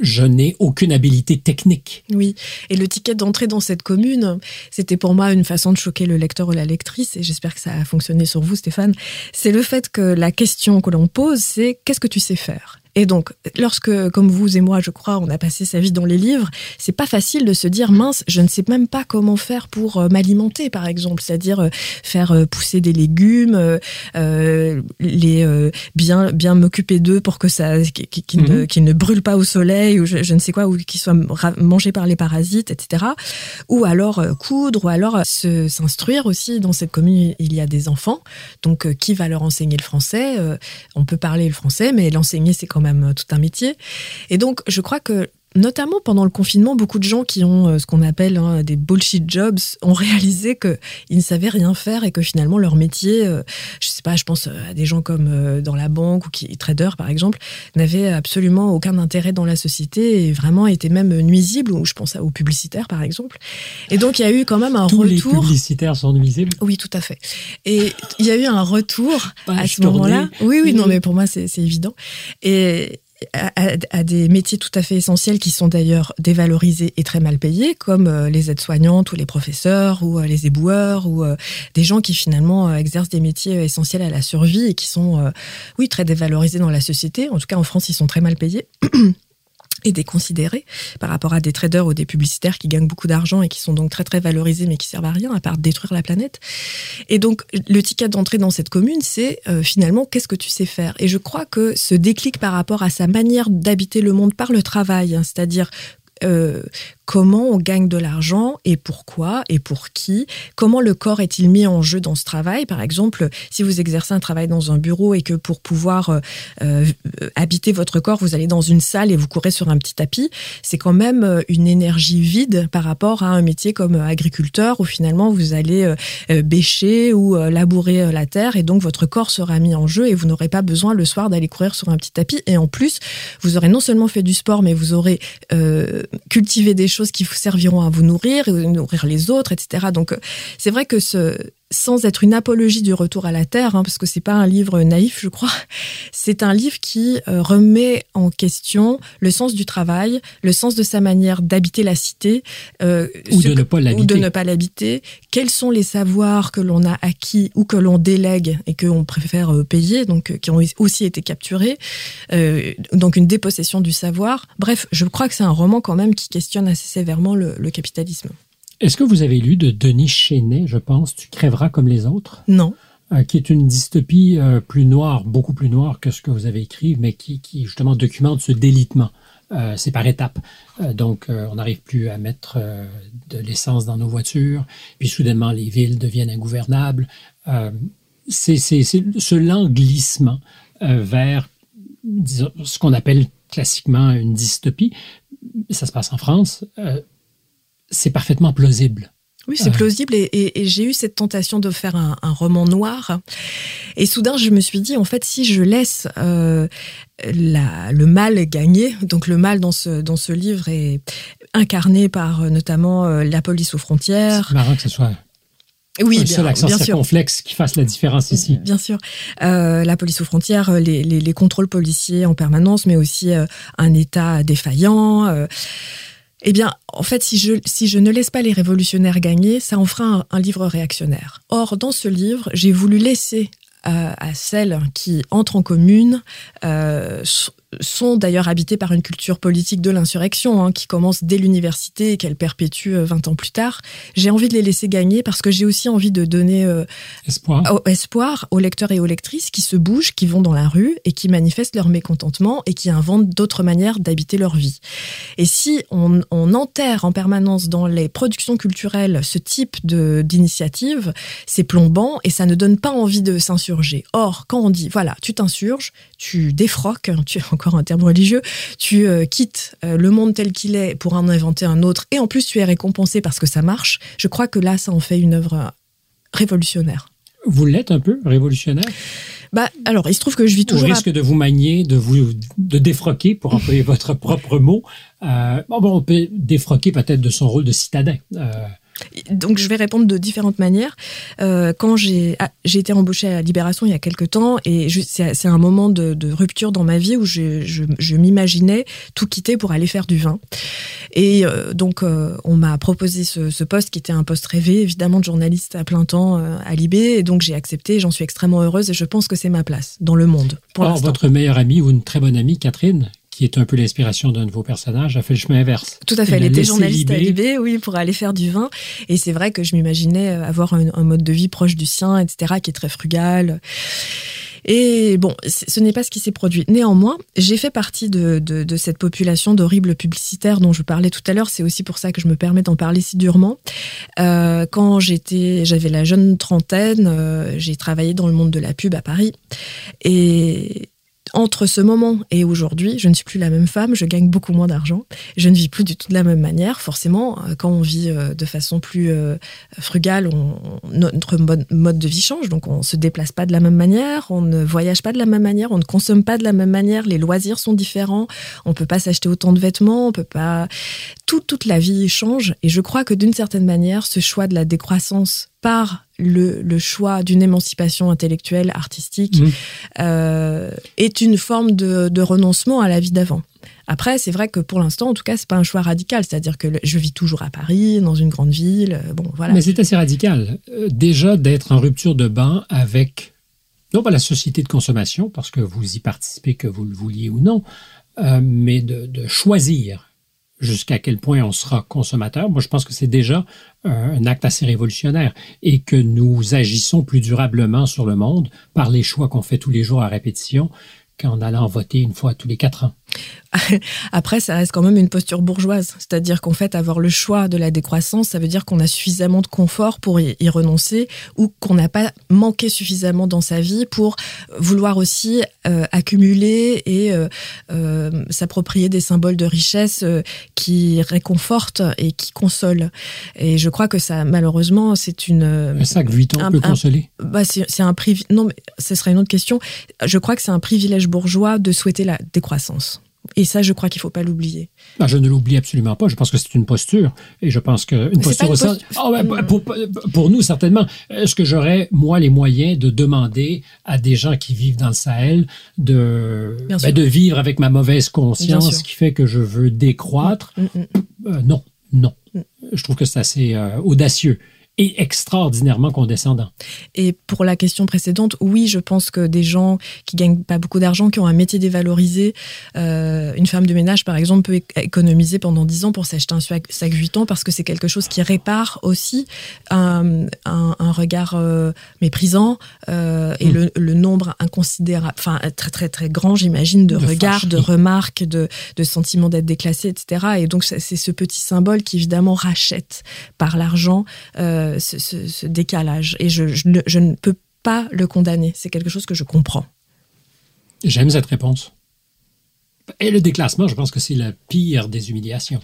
je n'ai aucune habilité technique. Oui, et le ticket d'entrée dans cette commune, c'était pour moi une façon de choquer le lecteur ou la lectrice, et j'espère que ça a fonctionné sur vous, Stéphane. C'est le fait que la question que l'on pose, c'est qu'est-ce que tu sais faire? Et donc, lorsque, comme vous et moi, je crois, on a passé sa vie dans les livres, c'est pas facile de se dire mince, je ne sais même pas comment faire pour euh, m'alimenter, par exemple, c'est-à-dire euh, faire euh, pousser des légumes, les bien bien m'occuper d'eux pour que ça qu'ils ne, mhm. ne brûlent pas au soleil ou je, ne sais quoi ou qu'ils soient mangés par les parasites, etc. Ou alors coudre, ou alors s'instruire aussi. Dans cette commune, il y a des enfants, donc qui va leur enseigner le français On peut parler le français, mais l'enseigner c'est quand même tout un métier. Et donc, je crois que notamment pendant le confinement, beaucoup de gens qui ont euh, ce qu'on appelle hein, des bullshit jobs ont <laughs> réalisé qu'ils ne savaient rien faire et que finalement leur métier, euh, je sais pas, je pense à des gens comme euh, dans la banque ou qui traders par exemple, n'avaient absolument aucun intérêt dans la société et vraiment étaient même nuisibles. Ou je pense aux publicitaires par exemple. Et donc il y a eu quand même un Tous retour. Les publicitaires sont nuisibles. Oui, tout à fait. Et il y a eu un retour <laughs> à ce moment-là. Oui, oui, non, mais pour moi c'est évident. Et à, des métiers tout à fait essentiels qui sont d'ailleurs dévalorisés et très mal payés, comme euh, les aides-soignantes ou les professeurs ou euh, les éboueurs ou euh, des gens qui finalement exercent des métiers essentiels à la survie et qui sont, oui, très dévalorisés dans la société. En tout cas, en France, ils sont très mal payés. <clears throat> et déconsidérés par rapport à des traders ou des publicitaires qui gagnent beaucoup d'argent et qui sont donc très très valorisés mais qui servent à rien à part détruire la planète. Et donc le ticket d'entrée dans cette commune, c'est euh, finalement qu'est-ce que tu sais faire? Et je crois que ce déclic par rapport à sa manière d'habiter le monde par le travail, hein, c'est-à-dire euh, comment on gagne de l'argent et pourquoi et pour qui, comment le corps est-il mis en jeu dans ce travail. Par exemple, si vous exercez un travail dans un bureau et que pour pouvoir euh, euh, habiter votre corps, vous allez dans une salle et vous courez sur un petit tapis, c'est quand même une énergie vide par rapport à un métier comme agriculteur où finalement vous allez bêcher ou labourer la terre et donc votre corps sera mis en jeu et vous n'aurez pas besoin le soir d'aller courir sur un petit tapis et en plus vous aurez non seulement fait du sport mais vous aurez cultiver des choses qui vous serviront à vous nourrir, et nourrir les autres, etc. Donc, euh, c'est vrai que ce, sans être une apologie du retour à la terre, hein, parce que c'est pas un livre naïf, je crois. <laughs> C'est un livre qui euh, remet en question le sens du travail, le sens de sa manière d'habiter la cité, euh, ou, de ne pas l'habiter. Quels sont les savoirs que l'on a acquis ou que l'on délègue et que l'on préfère euh, payer, donc qui ont aussi été capturés. donc une dépossession du savoir. Bref, je crois que c'est un roman quand même qui questionne assez sévèrement le capitalisme. Est-ce que vous avez lu de Denis Chenet, je pense, Tu crèveras comme les autres? Non. Euh, qui est une dystopie euh, plus noire, beaucoup plus noire que ce que vous avez écrit, mais qui, justement documente ce délitement. Euh, c'est par étapes. donc, on n'arrive plus à mettre de l'essence dans nos voitures, puis soudainement, les villes deviennent ingouvernables. c'est ce lent glissement vers ce qu'on appelle classiquement une dystopie. Ça se passe en France c'est parfaitement plausible. Oui, c'est plausible et, j'ai eu cette tentation de faire un, roman noir. Et soudain, je me suis dit, en fait, si je laisse euh, le mal gagner, donc le mal dans ce, dans ce livre est incarné par euh, notamment euh, la police aux frontières. C'est marrant que ce soit oui, un seul accent circonflexe qui fasse la différence ici. Bien sûr. la police aux frontières, les, les, contrôles policiers en permanence, mais aussi un État défaillant. Eh bien, en fait, si je, ne laisse pas les révolutionnaires gagner, ça en fera un, livre réactionnaire. Or, dans ce livre, j'ai voulu laisser à, à celles qui entrent en commune euh, sont d'ailleurs habités par une culture politique de l'insurrection hein, qui commence dès l'université et qu'elle perpétue 20 euh, ans plus tard. J'ai envie de les laisser gagner parce que j'ai aussi envie de donner euh, espoir. espoir aux lecteurs et aux lectrices qui se bougent, qui vont dans la rue et qui manifestent leur mécontentement et qui inventent d'autres manières d'habiter leur vie. Et si on, on, enterre en permanence dans les productions culturelles ce type d'initiative, c'est plombant et ça ne donne pas envie de s'insurger. Or, quand on dit, voilà, tu t'insurges, tu défroques, tu <laughs> encore un terme religieux, tu euh, quittes euh, le monde tel qu'il est pour en inventer un autre, et en plus tu es récompensé parce que ça marche, je crois que là, ça en fait une œuvre révolutionnaire. Vous l'êtes un peu révolutionnaire? Bah, alors, il se trouve que je vis toujours. Au risque de vous manier, de vous de défroquer, pour employer <laughs> votre propre mot. Euh, bon, on peut défroquer peut-être de son rôle de citadin. Donc je vais répondre de différentes manières. Euh, quand j'ai ah, j'ai été embauchée à Libération il y a quelques temps et c'est un moment de, de, rupture dans ma vie où je, je, je m'imaginais tout quitter pour aller faire du vin. Et euh, donc euh, on m'a proposé ce, ce, poste qui était un poste rêvé évidemment de journaliste à plein temps à Libé et donc j'ai accepté. J'en suis extrêmement heureuse et je pense que c'est ma place dans le monde. Pour Or, votre meilleure amie ou une très bonne amie Catherine qui est un peu l'inspiration d'un de vos personnages, a fait le chemin inverse. Tout à fait, elle, était journaliste à Libé, oui, pour aller faire du vin. Et c'est vrai que je m'imaginais avoir un, un, mode de vie proche du sien, etc., qui est très frugal. Et bon, ce n'est pas ce qui s'est produit. Néanmoins, j'ai fait partie de, de, de cette population d'horribles publicitaires dont je parlais tout à l'heure. C'est aussi pour ça que je me permets d'en parler si durement. Euh, quand j'étais, j'avais la jeune trentaine, euh, j'ai travaillé dans le monde de la pub à Paris. Et entre ce moment et aujourd'hui, je ne suis plus la même femme, je gagne beaucoup moins d'argent, je ne vis plus du tout de la même manière. Forcément, euh, quand on vit euh, de façon plus euh, frugale, on, notre mode, de vie change, donc on se déplace pas de la même manière, on ne voyage pas de la même manière, on ne consomme pas de la même manière, les loisirs sont différents, on peut pas s'acheter autant de vêtements, on peut pas tout, toute la vie change. Et je crois que d'une certaine manière, ce choix de la décroissance par le, le choix d'une émancipation intellectuelle, artistique, mmh. euh, est une forme de, de, renoncement à la vie d'avant. Après, c'est vrai que pour l'instant, en tout cas, c'est pas un choix radical. C'est-à-dire que je vis toujours à Paris, dans une grande ville. Euh, bon, voilà. Mais c'est assez radical. Euh, déjà d'être en rupture de banc avec, non pas la société de consommation, parce que vous y participez, que vous le vouliez ou non, euh, mais de, de choisir jusqu'à quel point on sera consommateur, moi je pense que c'est déjà un acte assez révolutionnaire et que nous agissons plus durablement sur le monde par les choix qu'on fait tous les jours à répétition qu'en allant voter une fois tous les quatre ans. <laughs> Après, ça reste quand même une posture bourgeoise. C'est-à-dire qu'en fait, avoir le choix de la décroissance, ça veut dire qu'on a suffisamment de confort pour y, renoncer ou qu'on n'a pas manqué suffisamment dans sa vie pour vouloir aussi euh, accumuler et euh, euh, s'approprier des symboles de richesse qui réconfortent et qui consolent. Et je crois que ça, malheureusement, c'est une... Un sac 8 ans peut consoler bah C'est un privilège... Non, mais ce serait une autre question. Je crois que c'est un privilège bourgeois de souhaiter la décroissance. Et ça, je crois qu'il ne faut pas l'oublier. Ah, je ne l'oublie absolument pas. Je pense que c'est une posture. Et je pense qu'une posture au. Oh, ben, pour, pour, nous, certainement. Est-ce que j'aurais, moi, les moyens de demander à des gens qui vivent dans le Sahel de, ben, de vivre avec ma mauvaise conscience qui fait que je veux décroître? Mm, mm, mm. Euh, non, non. Je trouve que c'est assez euh, audacieux et extraordinairement condescendant. Et pour la question précédente, oui, je pense que des gens qui gagnent pas beaucoup d'argent, qui ont un métier dévalorisé, euh, une femme de ménage par exemple peut économiser pendant 10 ans pour s'acheter un sac 8 ans parce que c'est quelque chose qui répare aussi un, un, un regard euh, méprisant euh, et mm. le, le, nombre inconsidérable, enfin très très très grand, j'imagine, de, de, regards, de remarques, de, de sentiments d'être déclassé, etc. Et donc c'est ce petit symbole qui évidemment rachète par l'argent. Euh, euh, ce, décalage. Et je, ne, je, ne, peux pas le condamner. C'est quelque chose que je comprends. J'aime cette réponse. Et le déclassement, je pense que c'est la pire des humiliations.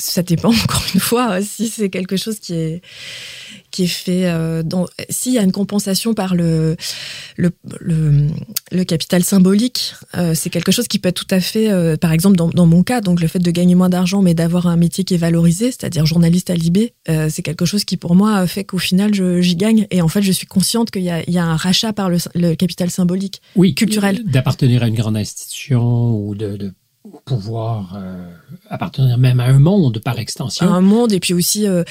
Ça dépend, <laughs> encore une fois, si c'est quelque chose qui est qui est fait euh, dans s'il y a une compensation par le le, le, le capital symbolique euh, c'est quelque chose qui peut être tout à fait euh, par exemple dans, dans mon cas donc le fait de gagner moins d'argent mais d'avoir un métier qui est valorisé c'est-à-dire journaliste à Libé euh, c'est quelque chose qui pour moi fait qu'au final j'y gagne. Et en fait je suis consciente qu'il y a, il y a un rachat par le, le capital symbolique oui culturel. d'appartenir à une grande institution ou de, de pouvoir euh, appartenir même à un monde par extension. À un monde et puis aussi euh,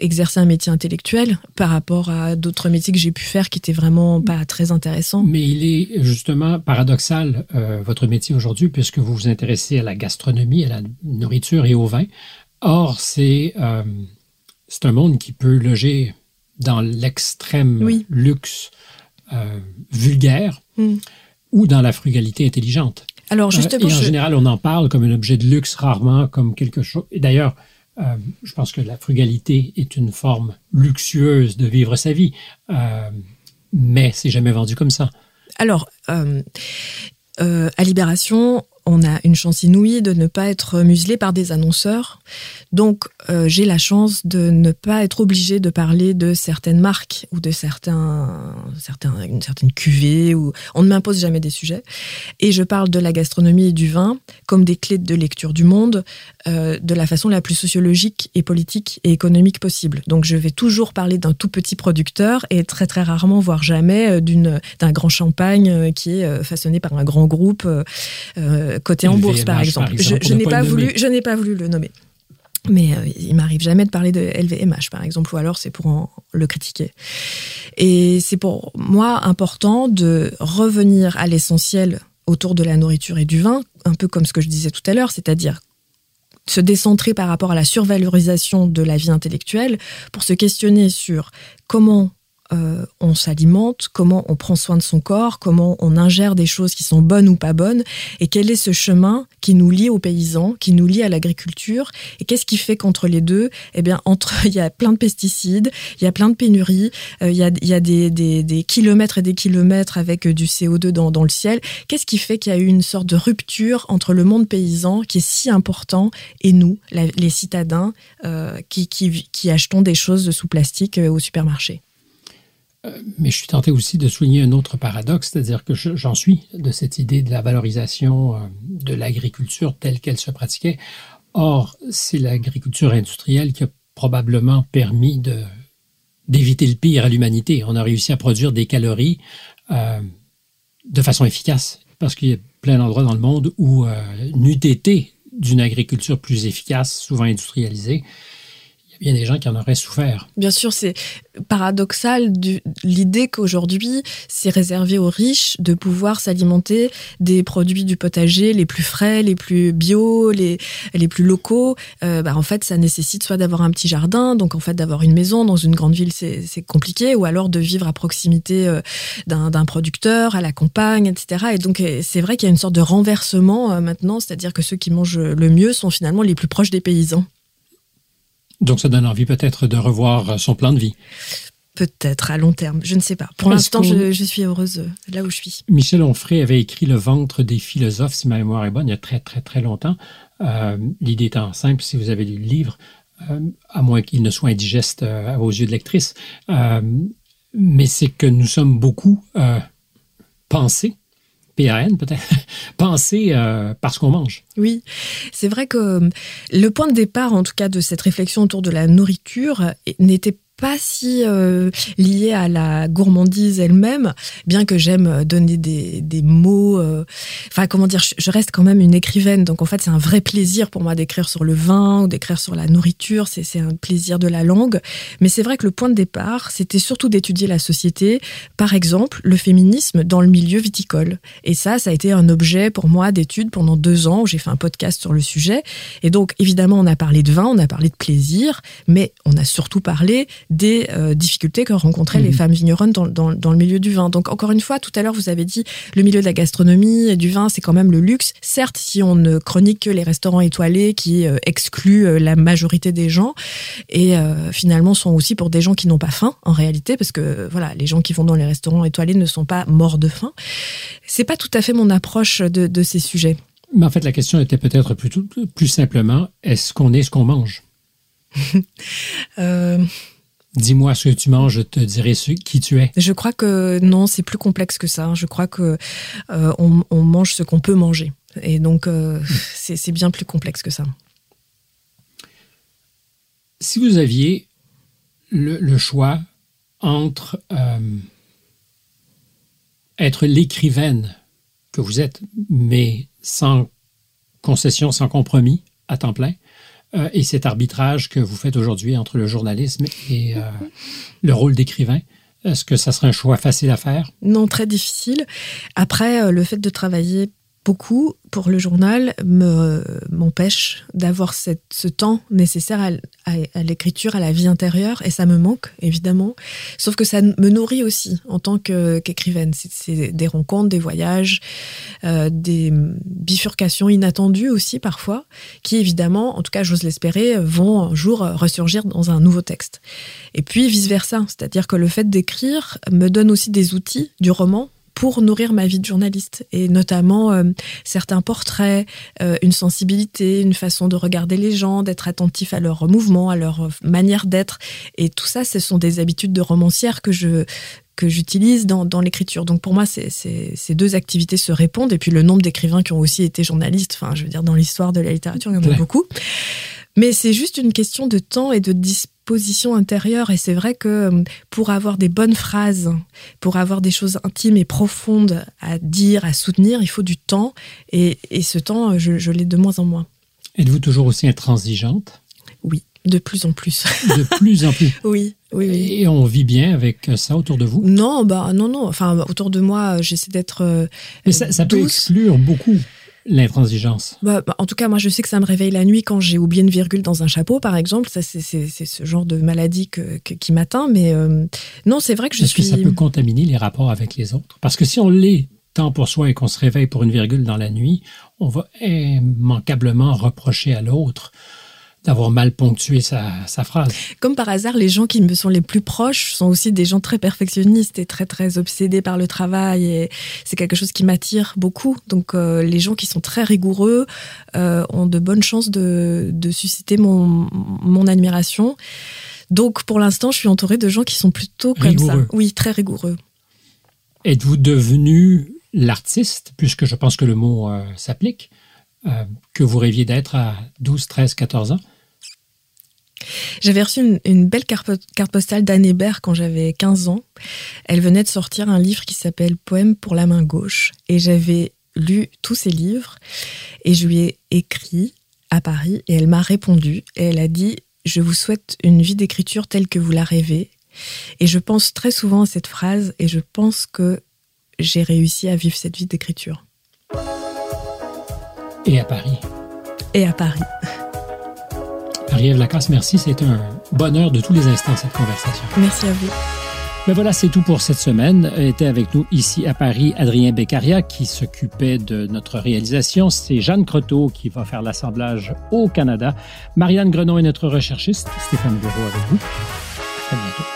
exercer un métier intellectuel par rapport à d'autres métiers que j'ai pu faire qui étaient vraiment pas très intéressants. Mais il est justement paradoxal euh, votre métier aujourd'hui puisque vous vous intéressez à la gastronomie, à la nourriture et au vin. Or, c'est euh, c'est un monde qui peut loger dans l'extrême oui. luxe euh, vulgaire mm. ou dans la frugalité intelligente. Alors justement, et en je... général, on en parle comme un objet de luxe, rarement comme quelque chose. Et d'ailleurs, euh, je pense que la frugalité est une forme luxueuse de vivre sa vie, euh, mais c'est jamais vendu comme ça. Alors, euh, euh, à Libération, on a une chance inouïe de ne pas être muselé par des annonceurs. Donc, euh, j'ai la chance de ne pas être obligé de parler de certaines marques ou de certains, certains, une certaine cuvée. Ou on ne m'impose jamais des sujets. Et je parle de la gastronomie et du vin comme des clés de lecture du monde, euh, de la façon la plus sociologique et politique et économique possible. Donc, je vais toujours parler d'un tout petit producteur et très très rarement, voire jamais, euh, d'un grand champagne qui est façonné par un grand groupe côté en bourse, par exemple. je, n'ai pas, voulu, je n'ai pas voulu le nommer. Mais euh, il m'arrive jamais de parler de LVMH, par exemple, ou alors c'est pour en le critiquer. Et c'est pour moi important de revenir à l'essentiel autour de la nourriture et du vin, un peu comme ce que je disais tout à l'heure, c'est-à-dire se décentrer par rapport à la survalorisation de la vie intellectuelle pour se questionner sur comment euh, on s'alimente, comment on prend soin de son corps, comment on ingère des choses qui sont bonnes ou pas bonnes, et quel est ce chemin qui nous lie aux paysans, qui nous lie à l'agriculture, et qu'est-ce qui fait qu'entre les deux, eh bien, entre <laughs> il y a plein de pesticides, il y a plein de pénuries, euh, il y a, des, kilomètres et des kilomètres avec du CO2 dans, le ciel. Qu'est-ce qui fait qu'il y a eu une sorte de rupture entre le monde paysan qui est si important et nous, les citadins, euh, qui, qui, achetons des choses sous plastique au supermarché? euh, mais je suis tenté aussi de souligner un autre paradoxe, c'est-à-dire que j'en suis de cette idée de la valorisation euh, de l'agriculture telle qu'elle se pratiquait. Or, c'est l'agriculture industrielle qui a probablement permis d'éviter le pire à l'humanité. On a réussi à produire des calories euh, de façon efficace, parce qu'il y a plein d'endroits dans le monde où euh, n'eût été d'une agriculture plus efficace, souvent industrialisée, il y a des gens qui en auraient souffert. Bien sûr, c'est paradoxal l'idée qu'aujourd'hui, c'est réservé aux riches de pouvoir s'alimenter des produits du potager les plus frais, les plus bio, les, les plus locaux. Euh, bah, en fait, ça nécessite soit d'avoir un petit jardin, donc en fait d'avoir une maison dans une grande ville, c'est compliqué, ou alors de vivre à proximité euh, d'un producteur, à la campagne, etc. Et donc, euh, c'est vrai qu'il y a une sorte de renversement maintenant, c'est-à-dire que ceux qui mangent le mieux sont finalement les plus proches des paysans. Donc ça donne envie peut-être de revoir son plan de vie. Peut-être à long terme, je ne sais pas. Pour l'instant, je, suis heureuse euh, là où je suis. Michel Onfray avait écrit Le ventre des philosophes, si ma mémoire est bonne, il y a très très très longtemps. Euh, l'idée étant simple, si vous avez lu le livre, euh, à moins qu'il ne soit indigeste à vos yeux de lectrice, mais c'est que nous sommes beaucoup pensés PAN peut-être, <laughs> penser euh, parce qu'on mange. Oui, c'est vrai que euh, le point de départ, en tout cas, de cette réflexion autour de la nourriture n'était pas si euh, lié à la gourmandise elle-même, bien que j'aime donner des, des mots. Euh, enfin, comment dire, je, reste quand même une écrivaine, donc en fait, c'est un vrai plaisir pour moi d'écrire sur le vin ou d'écrire sur la nourriture. C'est un plaisir de la langue. Mais c'est vrai que le point de départ, c'était surtout d'étudier la société. Par exemple, le féminisme dans le milieu viticole. Et ça, ça a été un objet pour moi d'étude pendant deux ans où j'ai fait un podcast sur le sujet. Et donc, évidemment, on a parlé de vin, on a parlé de plaisir, mais on a surtout parlé des euh, difficultés que rencontraient les mhm. femmes vigneronnes dans, dans, dans, le milieu du vin. Donc encore une fois, tout à l'heure, vous avez dit, le milieu de la gastronomie et du vin, c'est quand même le luxe. Certes, si on ne chronique que les restaurants étoilés qui euh, excluent euh, la majorité des gens, et finalement sont aussi pour des gens qui n'ont pas faim, en réalité, parce que voilà, les gens qui vont dans les restaurants étoilés ne sont pas morts de faim. C'est pas tout à fait mon approche de, de ces sujets. Mais en fait, la question était peut-être plus, plus simplement, est-ce qu'on est ce qu'on mange? <laughs> Euh... Dis-moi ce que tu manges, je te dirai qui tu es. Je crois que non, c'est plus complexe que ça. Je crois que euh, on, mange ce qu'on peut manger, et donc euh, c'est bien plus complexe que ça. Si vous aviez le, choix entre euh, être l'écrivaine que vous êtes, mais sans concession, sans compromis, à temps plein, euh, et cet arbitrage que vous faites aujourd'hui entre le journalisme et euh, le rôle d'écrivain. Est-ce que ça serait un choix facile à faire? Non, très difficile. Après, euh, le fait de travailler beaucoup pour le journal me m'empêche d'avoir ce temps nécessaire à, l'écriture, à la vie intérieure, et ça me manque évidemment. Sauf que ça me nourrit aussi en tant qu'écrivaine. c'est des rencontres, des voyages, euh, des bifurcations inattendues aussi parfois, qui évidemment, en tout cas j'ose l'espérer, vont un jour ressurgir dans un nouveau texte. Et puis vice versa, c'est-à-dire que le fait d'écrire me donne aussi des outils du roman pour nourrir ma vie de journaliste et notamment euh, certains portraits, euh, une sensibilité, une façon de regarder les gens, d'être attentif à leurs mouvements, à leur manière d'être. Et tout ça, ce sont des habitudes de romancière que je que j'utilise dans, dans l'écriture. Donc pour moi, c'est, ces deux activités se répondent. Et puis le nombre d'écrivains qui ont aussi été journalistes, enfin, je veux dire, dans l'histoire de la littérature, il y en a beaucoup. Mais c'est juste une question de temps et de disposition intérieure. Et c'est vrai que euh, pour avoir des bonnes phrases, pour avoir des choses intimes et profondes à dire, à soutenir, il faut du temps. Et, et ce temps, je, je l'ai de moins en moins. Êtes-vous toujours aussi intransigeante? Oui, de plus en plus. <laughs> de plus en plus. Oui, oui, oui. Et on vit bien avec ça autour de vous? Non, bah non, non. Enfin, autour de moi, j'essaie d'être. Euh, Mais ça, ça peut exclure beaucoup l'intransigeance? Bah, bah, En tout cas, moi, je sais que ça me réveille la nuit quand j'ai oublié une virgule dans un chapeau, par exemple. Ça, c'est ce genre de maladie que, qui m'atteint. Mais euh, non, c'est vrai que je Est-ce suis. Est-ce que ça peut contaminer les rapports avec les autres? Parce que si on l'est tant pour soi et qu'on se réveille pour une virgule dans la nuit, on va immanquablement reprocher à l'autre d'avoir mal ponctué sa, sa, phrase. Comme par hasard, les gens qui me sont les plus proches sont aussi des gens très perfectionnistes et très très obsédés par le travail et c'est quelque chose qui m'attire beaucoup. Donc euh, les gens qui sont très rigoureux euh, ont de bonnes chances de, de susciter mon, mon admiration. Donc pour l'instant, je suis entourée de gens qui sont plutôt comme rigoureux. ça. Oui, très rigoureux. Êtes-vous devenu l'artiste, puisque je pense que le mot euh, s'applique, que vous rêviez d'être à 12, 13, 14 ans? J'avais reçu une, une, belle carte, carte postale d'Anne Hébert quand j'avais 15 ans. Elle venait de sortir un livre qui s'appelle Poème pour la main gauche. Et j'avais lu tous ses livres et je lui ai écrit à Paris et elle m'a répondu et elle a dit Je vous souhaite une vie d'écriture telle que vous la rêvez. Et je pense très souvent à cette phrase et je pense que j'ai réussi à vivre cette vie d'écriture. Et à Paris. Et à Paris. Marie-Ève Lacasse, merci. C'était un bonheur de tous les instants, cette conversation. Merci à vous. Ben voilà, c'est tout pour cette semaine. Était avec nous ici à Paris Adrien Beccaria qui s'occupait de notre réalisation. C'est Jeanne Croteau qui va faire l'assemblage au Canada. Marianne Grenon est notre recherchiste. Stéphane Bureau avec vous. À bientôt.